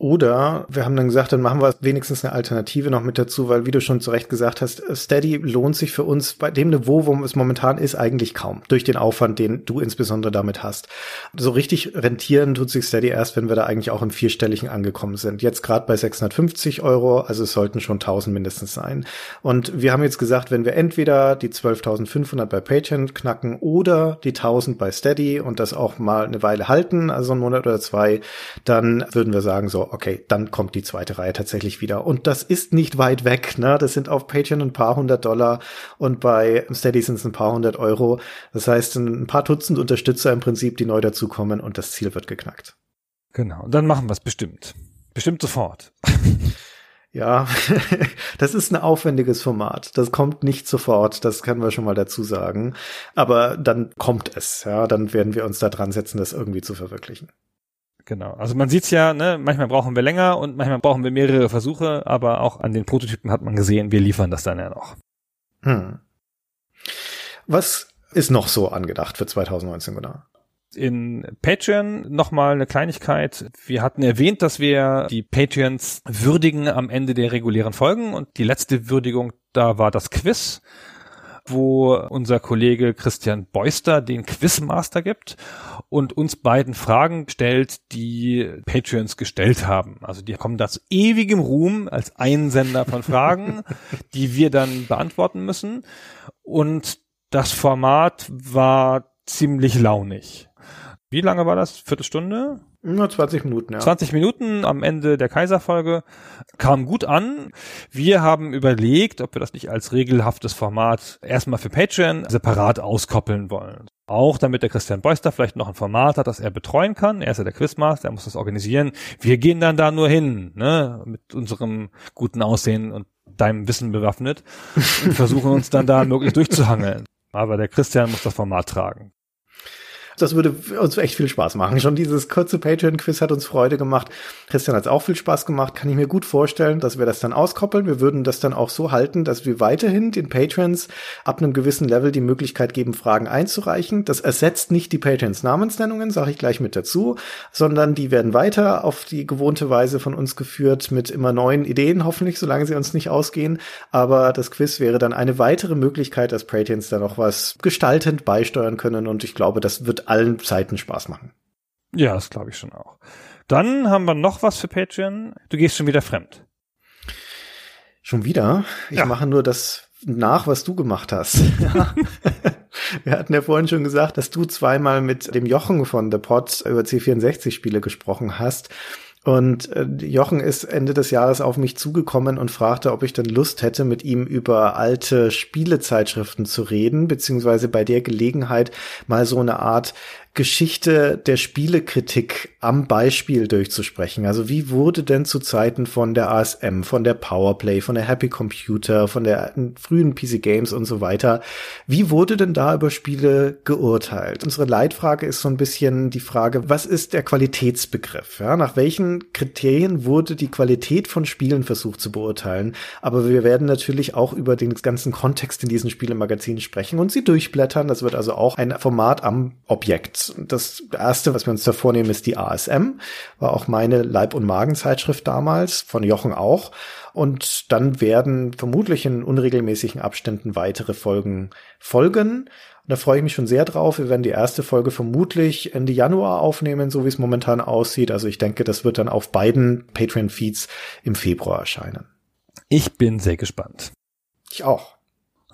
Oder wir haben dann gesagt, dann machen wir wenigstens eine Alternative noch mit dazu, weil wie du schon zu Recht gesagt hast, Steady lohnt sich für uns bei dem Niveau, wo es momentan ist, eigentlich kaum. Durch den Aufwand, den du insbesondere damit hast. So richtig rentieren tut sich Steady erst, wenn wir da eigentlich auch im Vierstelligen angekommen sind. Jetzt gerade bei 650 Euro, also es sollten schon 1000 mindestens sein. Und wir haben jetzt gesagt, wenn wir entweder die 12.500 bei Patreon knacken oder die 1000 bei Steady und das auch mal eine Weile halten, also einen Monat oder zwei, dann würden wir sagen so, okay, dann kommt die zweite Reihe tatsächlich wieder. Und das ist nicht weit weg, ne? Das sind auf Patreon ein paar hundert Dollar und bei Steady sind es ein paar hundert Euro. Das heißt, ein paar Dutzend Unterstützer im Prinzip, die neu dazukommen und das Ziel wird geknackt. Genau, und dann machen wir es bestimmt. Bestimmt sofort. Ja, das ist ein aufwendiges Format. Das kommt nicht sofort, das können wir schon mal dazu sagen. Aber dann kommt es, ja, dann werden wir uns da dran setzen, das irgendwie zu verwirklichen. Genau. Also man sieht's ja, ne, manchmal brauchen wir länger und manchmal brauchen wir mehrere Versuche, aber auch an den Prototypen hat man gesehen, wir liefern das dann ja noch. Hm. Was ist noch so angedacht für 2019, genau? in Patreon nochmal eine Kleinigkeit. Wir hatten erwähnt, dass wir die Patreons würdigen am Ende der regulären Folgen und die letzte Würdigung, da war das Quiz wo unser Kollege Christian Beuster den Quizmaster gibt und uns beiden Fragen stellt, die Patreons gestellt haben. Also die kommen da zu ewigem Ruhm als Einsender von Fragen, die wir dann beantworten müssen. Und das Format war ziemlich launig. Wie lange war das? Viertelstunde? Nur 20 Minuten, ja. 20 Minuten am Ende der Kaiserfolge kam gut an. Wir haben überlegt, ob wir das nicht als regelhaftes Format erstmal für Patreon separat auskoppeln wollen. Auch damit der Christian Beuster vielleicht noch ein Format hat, das er betreuen kann. Er ist ja der Quizmaster, er muss das organisieren. Wir gehen dann da nur hin, ne, mit unserem guten Aussehen und deinem Wissen bewaffnet und versuchen uns dann da möglichst durchzuhangeln. Aber der Christian muss das Format tragen. Das würde uns echt viel Spaß machen. Schon dieses kurze Patreon-Quiz hat uns Freude gemacht. Christian hat es auch viel Spaß gemacht. Kann ich mir gut vorstellen, dass wir das dann auskoppeln. Wir würden das dann auch so halten, dass wir weiterhin den Patrons ab einem gewissen Level die Möglichkeit geben, Fragen einzureichen. Das ersetzt nicht die Patrons Namensnennungen, sage ich gleich mit dazu, sondern die werden weiter auf die gewohnte Weise von uns geführt mit immer neuen Ideen, hoffentlich, solange sie uns nicht ausgehen. Aber das Quiz wäre dann eine weitere Möglichkeit, dass Patrons da noch was gestaltend beisteuern können. Und ich glaube, das wird allen Zeiten Spaß machen. Ja, das glaube ich schon auch. Dann haben wir noch was für Patreon. Du gehst schon wieder fremd. Schon wieder? Ich ja. mache nur das nach, was du gemacht hast. Wir hatten ja vorhin schon gesagt, dass du zweimal mit dem Jochen von The Pod über C64-Spiele gesprochen hast. Und äh, Jochen ist Ende des Jahres auf mich zugekommen und fragte, ob ich denn Lust hätte, mit ihm über alte Spielezeitschriften zu reden, beziehungsweise bei der Gelegenheit mal so eine Art Geschichte der Spielekritik am Beispiel durchzusprechen. Also wie wurde denn zu Zeiten von der ASM, von der Powerplay, von der Happy Computer, von der frühen PC Games und so weiter, wie wurde denn da über Spiele geurteilt? Unsere Leitfrage ist so ein bisschen die Frage, was ist der Qualitätsbegriff? Ja, nach welchen Kriterien wurde die Qualität von Spielen versucht zu beurteilen? Aber wir werden natürlich auch über den ganzen Kontext in diesen Spielemagazinen sprechen und sie durchblättern. Das wird also auch ein Format am Objekt das erste, was wir uns da vornehmen, ist die ASM. War auch meine Leib- und Magenzeitschrift damals, von Jochen auch. Und dann werden vermutlich in unregelmäßigen Abständen weitere Folgen folgen. Und da freue ich mich schon sehr drauf. Wir werden die erste Folge vermutlich Ende Januar aufnehmen, so wie es momentan aussieht. Also ich denke, das wird dann auf beiden Patreon-Feeds im Februar erscheinen. Ich bin sehr gespannt. Ich auch.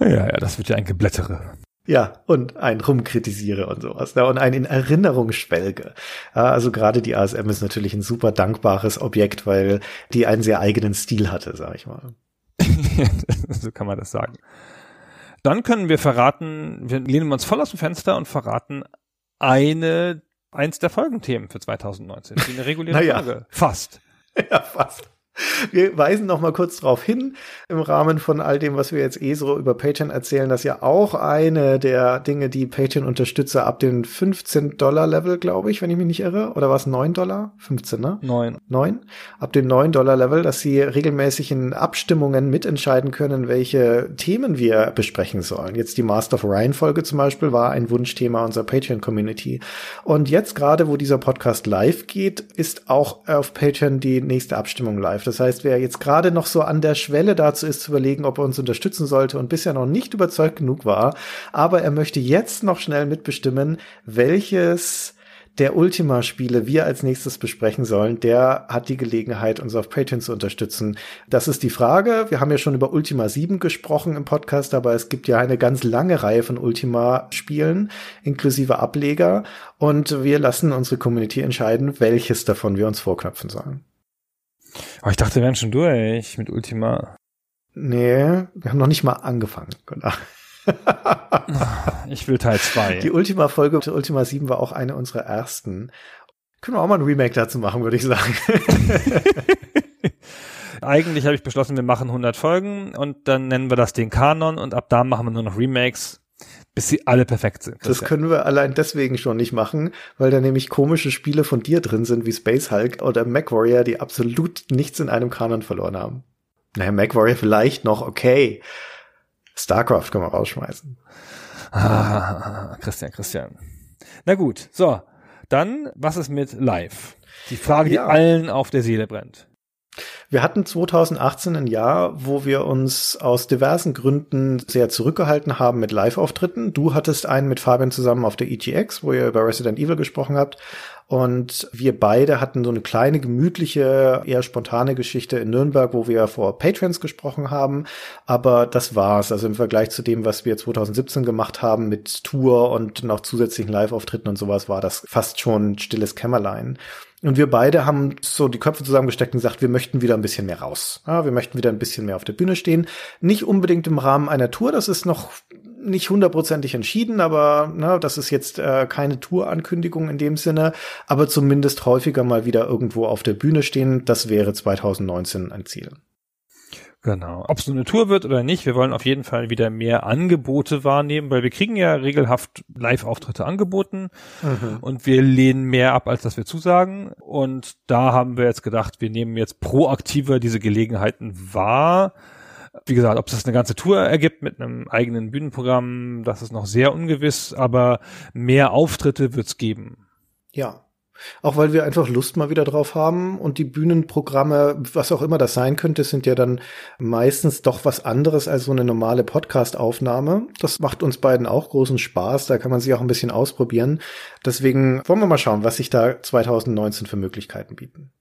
Ja, ja, das wird ja ein Geblättere. Ja, und ein rumkritisiere und sowas. Ja, und ein in Erinnerung schwelge. Ja, also gerade die ASM ist natürlich ein super dankbares Objekt, weil die einen sehr eigenen Stil hatte, sag ich mal. so kann man das sagen. dann können wir verraten, wir lehnen uns voll aus dem Fenster und verraten eine, eins der Folgenthemen für 2019. Die eine reguläre Naja. Folge. Fast. Ja, fast. Wir weisen noch mal kurz darauf hin, im Rahmen von all dem, was wir jetzt eh so über Patreon erzählen, dass ja auch eine der Dinge, die Patreon-Unterstützer ab den 15-Dollar-Level, glaube ich, wenn ich mich nicht irre, oder war es 9 Dollar? 15, ne? Neun. 9, ab dem 9 Dollar Level, dass sie regelmäßig in Abstimmungen mitentscheiden können, welche Themen wir besprechen sollen. Jetzt die Master of Ryan Folge zum Beispiel war ein Wunschthema unserer Patreon Community. Und jetzt gerade, wo dieser Podcast live geht, ist auch auf Patreon die nächste Abstimmung live. Das heißt, wer jetzt gerade noch so an der Schwelle dazu ist, zu überlegen, ob er uns unterstützen sollte und bisher noch nicht überzeugt genug war, aber er möchte jetzt noch schnell mitbestimmen, welches der Ultima-Spiele wir als nächstes besprechen sollen, der hat die Gelegenheit, uns auf Patreon zu unterstützen. Das ist die Frage. Wir haben ja schon über Ultima 7 gesprochen im Podcast, aber es gibt ja eine ganz lange Reihe von Ultima-Spielen, inklusive Ableger. Und wir lassen unsere Community entscheiden, welches davon wir uns vorknöpfen sollen. Aber ich dachte, wir wären schon durch mit Ultima. Nee, wir haben noch nicht mal angefangen. Ich will Teil zwei. Die Ultima-Folge Ultima 7 war auch eine unserer ersten. Können wir auch mal ein Remake dazu machen, würde ich sagen. Eigentlich habe ich beschlossen, wir machen 100 Folgen und dann nennen wir das den Kanon und ab da machen wir nur noch Remakes, bis sie alle perfekt sind. Das können wir allein deswegen schon nicht machen, weil da nämlich komische Spiele von dir drin sind, wie Space Hulk oder MacWarrior, die absolut nichts in einem Kanon verloren haben. Naja, MacWarrior vielleicht noch, okay. StarCraft können wir rausschmeißen. Ah, Christian, Christian. Na gut, so. Dann, was ist mit Live? Die Frage, die Ja. allen auf der Seele brennt. Wir hatten 2018 ein Jahr, wo wir uns aus diversen Gründen sehr zurückgehalten haben mit Live-Auftritten. Du hattest einen mit Fabian zusammen auf der EGX, wo ihr über Resident Evil gesprochen habt. Und wir beide hatten so eine kleine, gemütliche, eher spontane Geschichte in Nürnberg, wo wir vor Patrons gesprochen haben. Aber das war's. Also im Vergleich zu dem, was wir 2017 gemacht haben mit Tour und noch zusätzlichen Live-Auftritten und sowas, war das fast schon stilles Kämmerlein. Und wir beide haben so die Köpfe zusammengesteckt und gesagt, wir möchten wieder ein bisschen mehr raus. Ja, wir möchten wieder ein bisschen mehr auf der Bühne stehen. Nicht unbedingt im Rahmen einer Tour, das ist noch nicht hundertprozentig entschieden, aber na, das ist jetzt äh, keine Tour-Ankündigung in dem Sinne, aber zumindest häufiger mal wieder irgendwo auf der Bühne stehen. Das wäre 2019 ein Ziel. Genau. Ob es nur eine Tour wird oder nicht, wir wollen auf jeden Fall wieder mehr Angebote wahrnehmen, weil wir kriegen ja regelhaft Live-Auftritte angeboten und wir lehnen mehr ab, als dass wir zusagen. Und da haben wir jetzt gedacht, wir nehmen jetzt proaktiver diese Gelegenheiten wahr. Wie gesagt, ob es das eine ganze Tour ergibt mit einem eigenen Bühnenprogramm, das ist noch sehr ungewiss, aber mehr Auftritte wird's geben. Ja. Auch weil wir einfach Lust mal wieder drauf haben und die Bühnenprogramme, was auch immer das sein könnte, sind ja dann meistens doch was anderes als so eine normale Podcast-Aufnahme. Das macht uns beiden auch großen Spaß, da kann man sich auch ein bisschen ausprobieren. Deswegen wollen wir mal schauen, was sich da 2019 für Möglichkeiten bieten.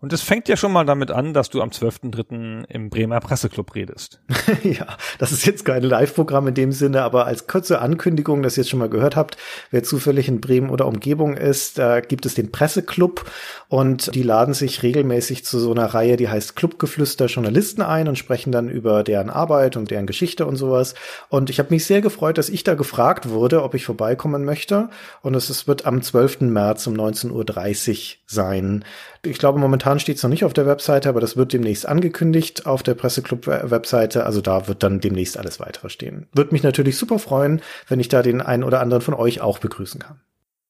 Und es fängt ja schon mal damit an, dass du am 12.3. im Bremer Presseclub redest. ja, das ist jetzt kein Live-Programm in dem Sinne, aber als kurze Ankündigung, dass ihr jetzt schon mal gehört habt, wer zufällig in Bremen oder Umgebung ist, da gibt es den Presseclub und die laden sich regelmäßig zu so einer Reihe, die heißt Clubgeflüster Journalisten ein und sprechen dann über deren Arbeit und deren Geschichte und sowas. Und ich habe mich sehr gefreut, dass ich da gefragt wurde, ob ich vorbeikommen möchte. Und es wird am 12. März um 19.30 Uhr sein. Ich glaube, momentan steht es noch nicht auf der Webseite, aber das wird demnächst angekündigt auf der Presseclub-Webseite. Also da wird dann demnächst alles weitere stehen. Würde mich natürlich super freuen, wenn ich da den einen oder anderen von euch auch begrüßen kann.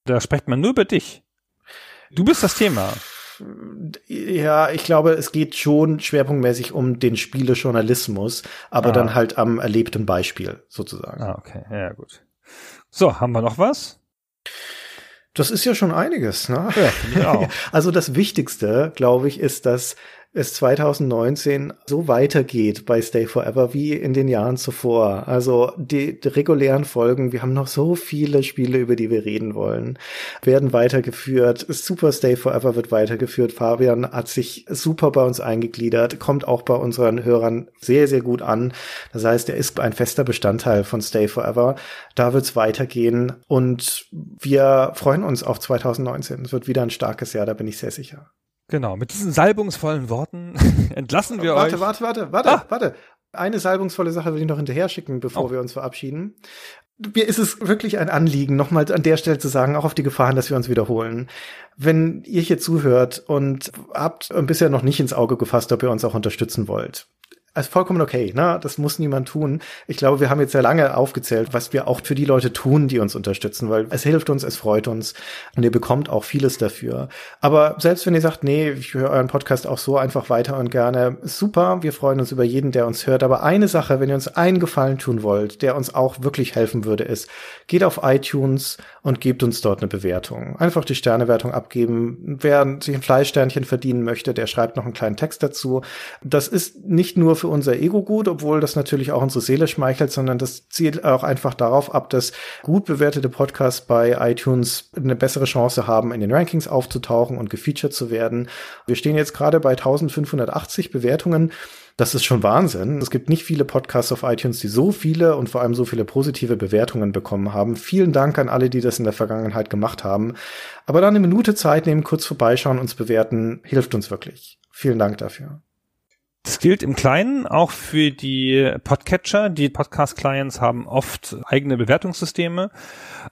Da spricht man nur über dich. Du bist das Thema. Ja, ich glaube, es geht schon schwerpunktmäßig um den Spielejournalismus, aber Ah. dann halt am erlebten Beispiel sozusagen. Ah, okay. Ja, gut. So, haben wir noch was? Das ist ja schon einiges, ne? Ja, auch. Also das Wichtigste, glaube ich, ist, dass es 2019 so weitergeht bei Stay Forever wie in den Jahren zuvor. Also die, die regulären Folgen, wir haben noch so viele Spiele, über die wir reden wollen, werden weitergeführt. Super Stay Forever wird weitergeführt. Fabian hat sich super bei uns eingegliedert, kommt auch bei unseren Hörern sehr, sehr gut an. Das heißt, er ist ein fester Bestandteil von Stay Forever. Da wird's weitergehen und wir freuen uns auf 2019. Es wird wieder ein starkes Jahr, da bin ich sehr sicher. Genau, mit diesen salbungsvollen Worten entlassen wir warte, euch. warte, warte, warte, Ah. warte. Eine salbungsvolle Sache will ich noch hinterher schicken, bevor oh. wir uns verabschieden. Mir ist es wirklich ein Anliegen, nochmal an der Stelle zu sagen, auch auf die Gefahren, dass wir uns wiederholen. Wenn ihr hier zuhört und habt bisher noch nicht ins Auge gefasst, ob ihr uns auch unterstützen wollt, also vollkommen okay, ne? Das muss niemand tun. Ich glaube, wir haben jetzt sehr lange aufgezählt, was wir auch für die Leute tun, die uns unterstützen, weil es hilft uns, es freut uns und ihr bekommt auch vieles dafür. Aber selbst wenn ihr sagt, nee, ich höre euren Podcast auch so einfach weiter und gerne, super, wir freuen uns über jeden, der uns hört. Aber eine Sache, wenn ihr uns einen Gefallen tun wollt, der uns auch wirklich helfen würde, ist, geht auf iTunes und gebt uns dort eine Bewertung. Einfach die Sternewertung abgeben. Wer sich ein Fleischsternchen verdienen möchte, der schreibt noch einen kleinen Text dazu. Das ist nicht nur für unser Ego gut, obwohl das natürlich auch unsere Seele schmeichelt, sondern das zielt auch einfach darauf ab, dass gut bewertete Podcasts bei iTunes eine bessere Chance haben, in den Rankings aufzutauchen und gefeatured zu werden. Wir stehen jetzt gerade bei 1580 Bewertungen. Das ist schon Wahnsinn. Es gibt nicht viele Podcasts auf iTunes, die so viele und vor allem so viele positive Bewertungen bekommen haben. Vielen Dank an alle, die das in der Vergangenheit gemacht haben. Aber dann eine Minute Zeit nehmen, kurz vorbeischauen, uns bewerten, hilft uns wirklich. Vielen Dank dafür. Das gilt im Kleinen auch für die Podcatcher. Die Podcast-Clients haben oft eigene Bewertungssysteme.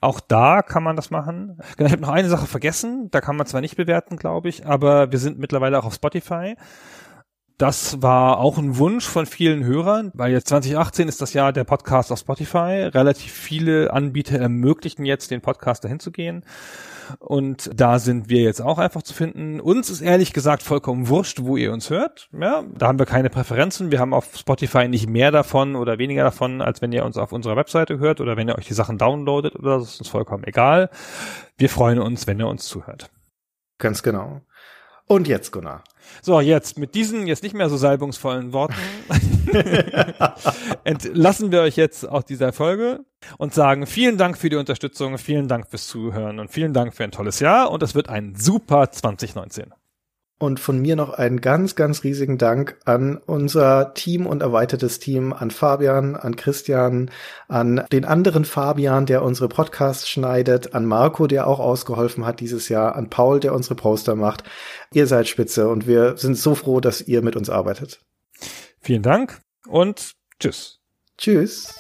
Auch da kann man das machen. Genau, ich habe noch eine Sache vergessen. Da kann man zwar nicht bewerten, glaube ich, aber wir sind mittlerweile auch auf Spotify. Das war auch ein Wunsch von vielen Hörern, weil jetzt 2018 ist das Jahr der Podcast auf Spotify. Relativ viele Anbieter ermöglichen jetzt, den Podcast dahin zu gehen. Und da sind wir jetzt auch einfach zu finden. Uns ist ehrlich gesagt vollkommen wurscht, wo ihr uns hört. Ja, da haben wir keine Präferenzen. Wir haben auf Spotify nicht mehr davon oder weniger davon, als wenn ihr uns auf unserer Webseite hört oder wenn ihr euch die Sachen downloadet oder das ist uns vollkommen egal. Wir freuen uns, wenn ihr uns zuhört. Ganz genau. Und jetzt, Gunnar. So, jetzt mit diesen jetzt nicht mehr so salbungsvollen Worten entlassen wir euch jetzt aus dieser Folge und sagen vielen Dank für die Unterstützung, vielen Dank fürs Zuhören und vielen Dank für ein tolles Jahr und es wird ein super 2019. Und von mir noch einen ganz, ganz riesigen Dank an unser Team und erweitertes Team, an Fabian, an Christian, an den anderen Fabian, der unsere Podcasts schneidet, an Marco, der auch ausgeholfen hat dieses Jahr, an Paul, der unsere Poster macht. Ihr seid spitze und wir sind so froh, dass ihr mit uns arbeitet. Vielen Dank und tschüss. Tschüss.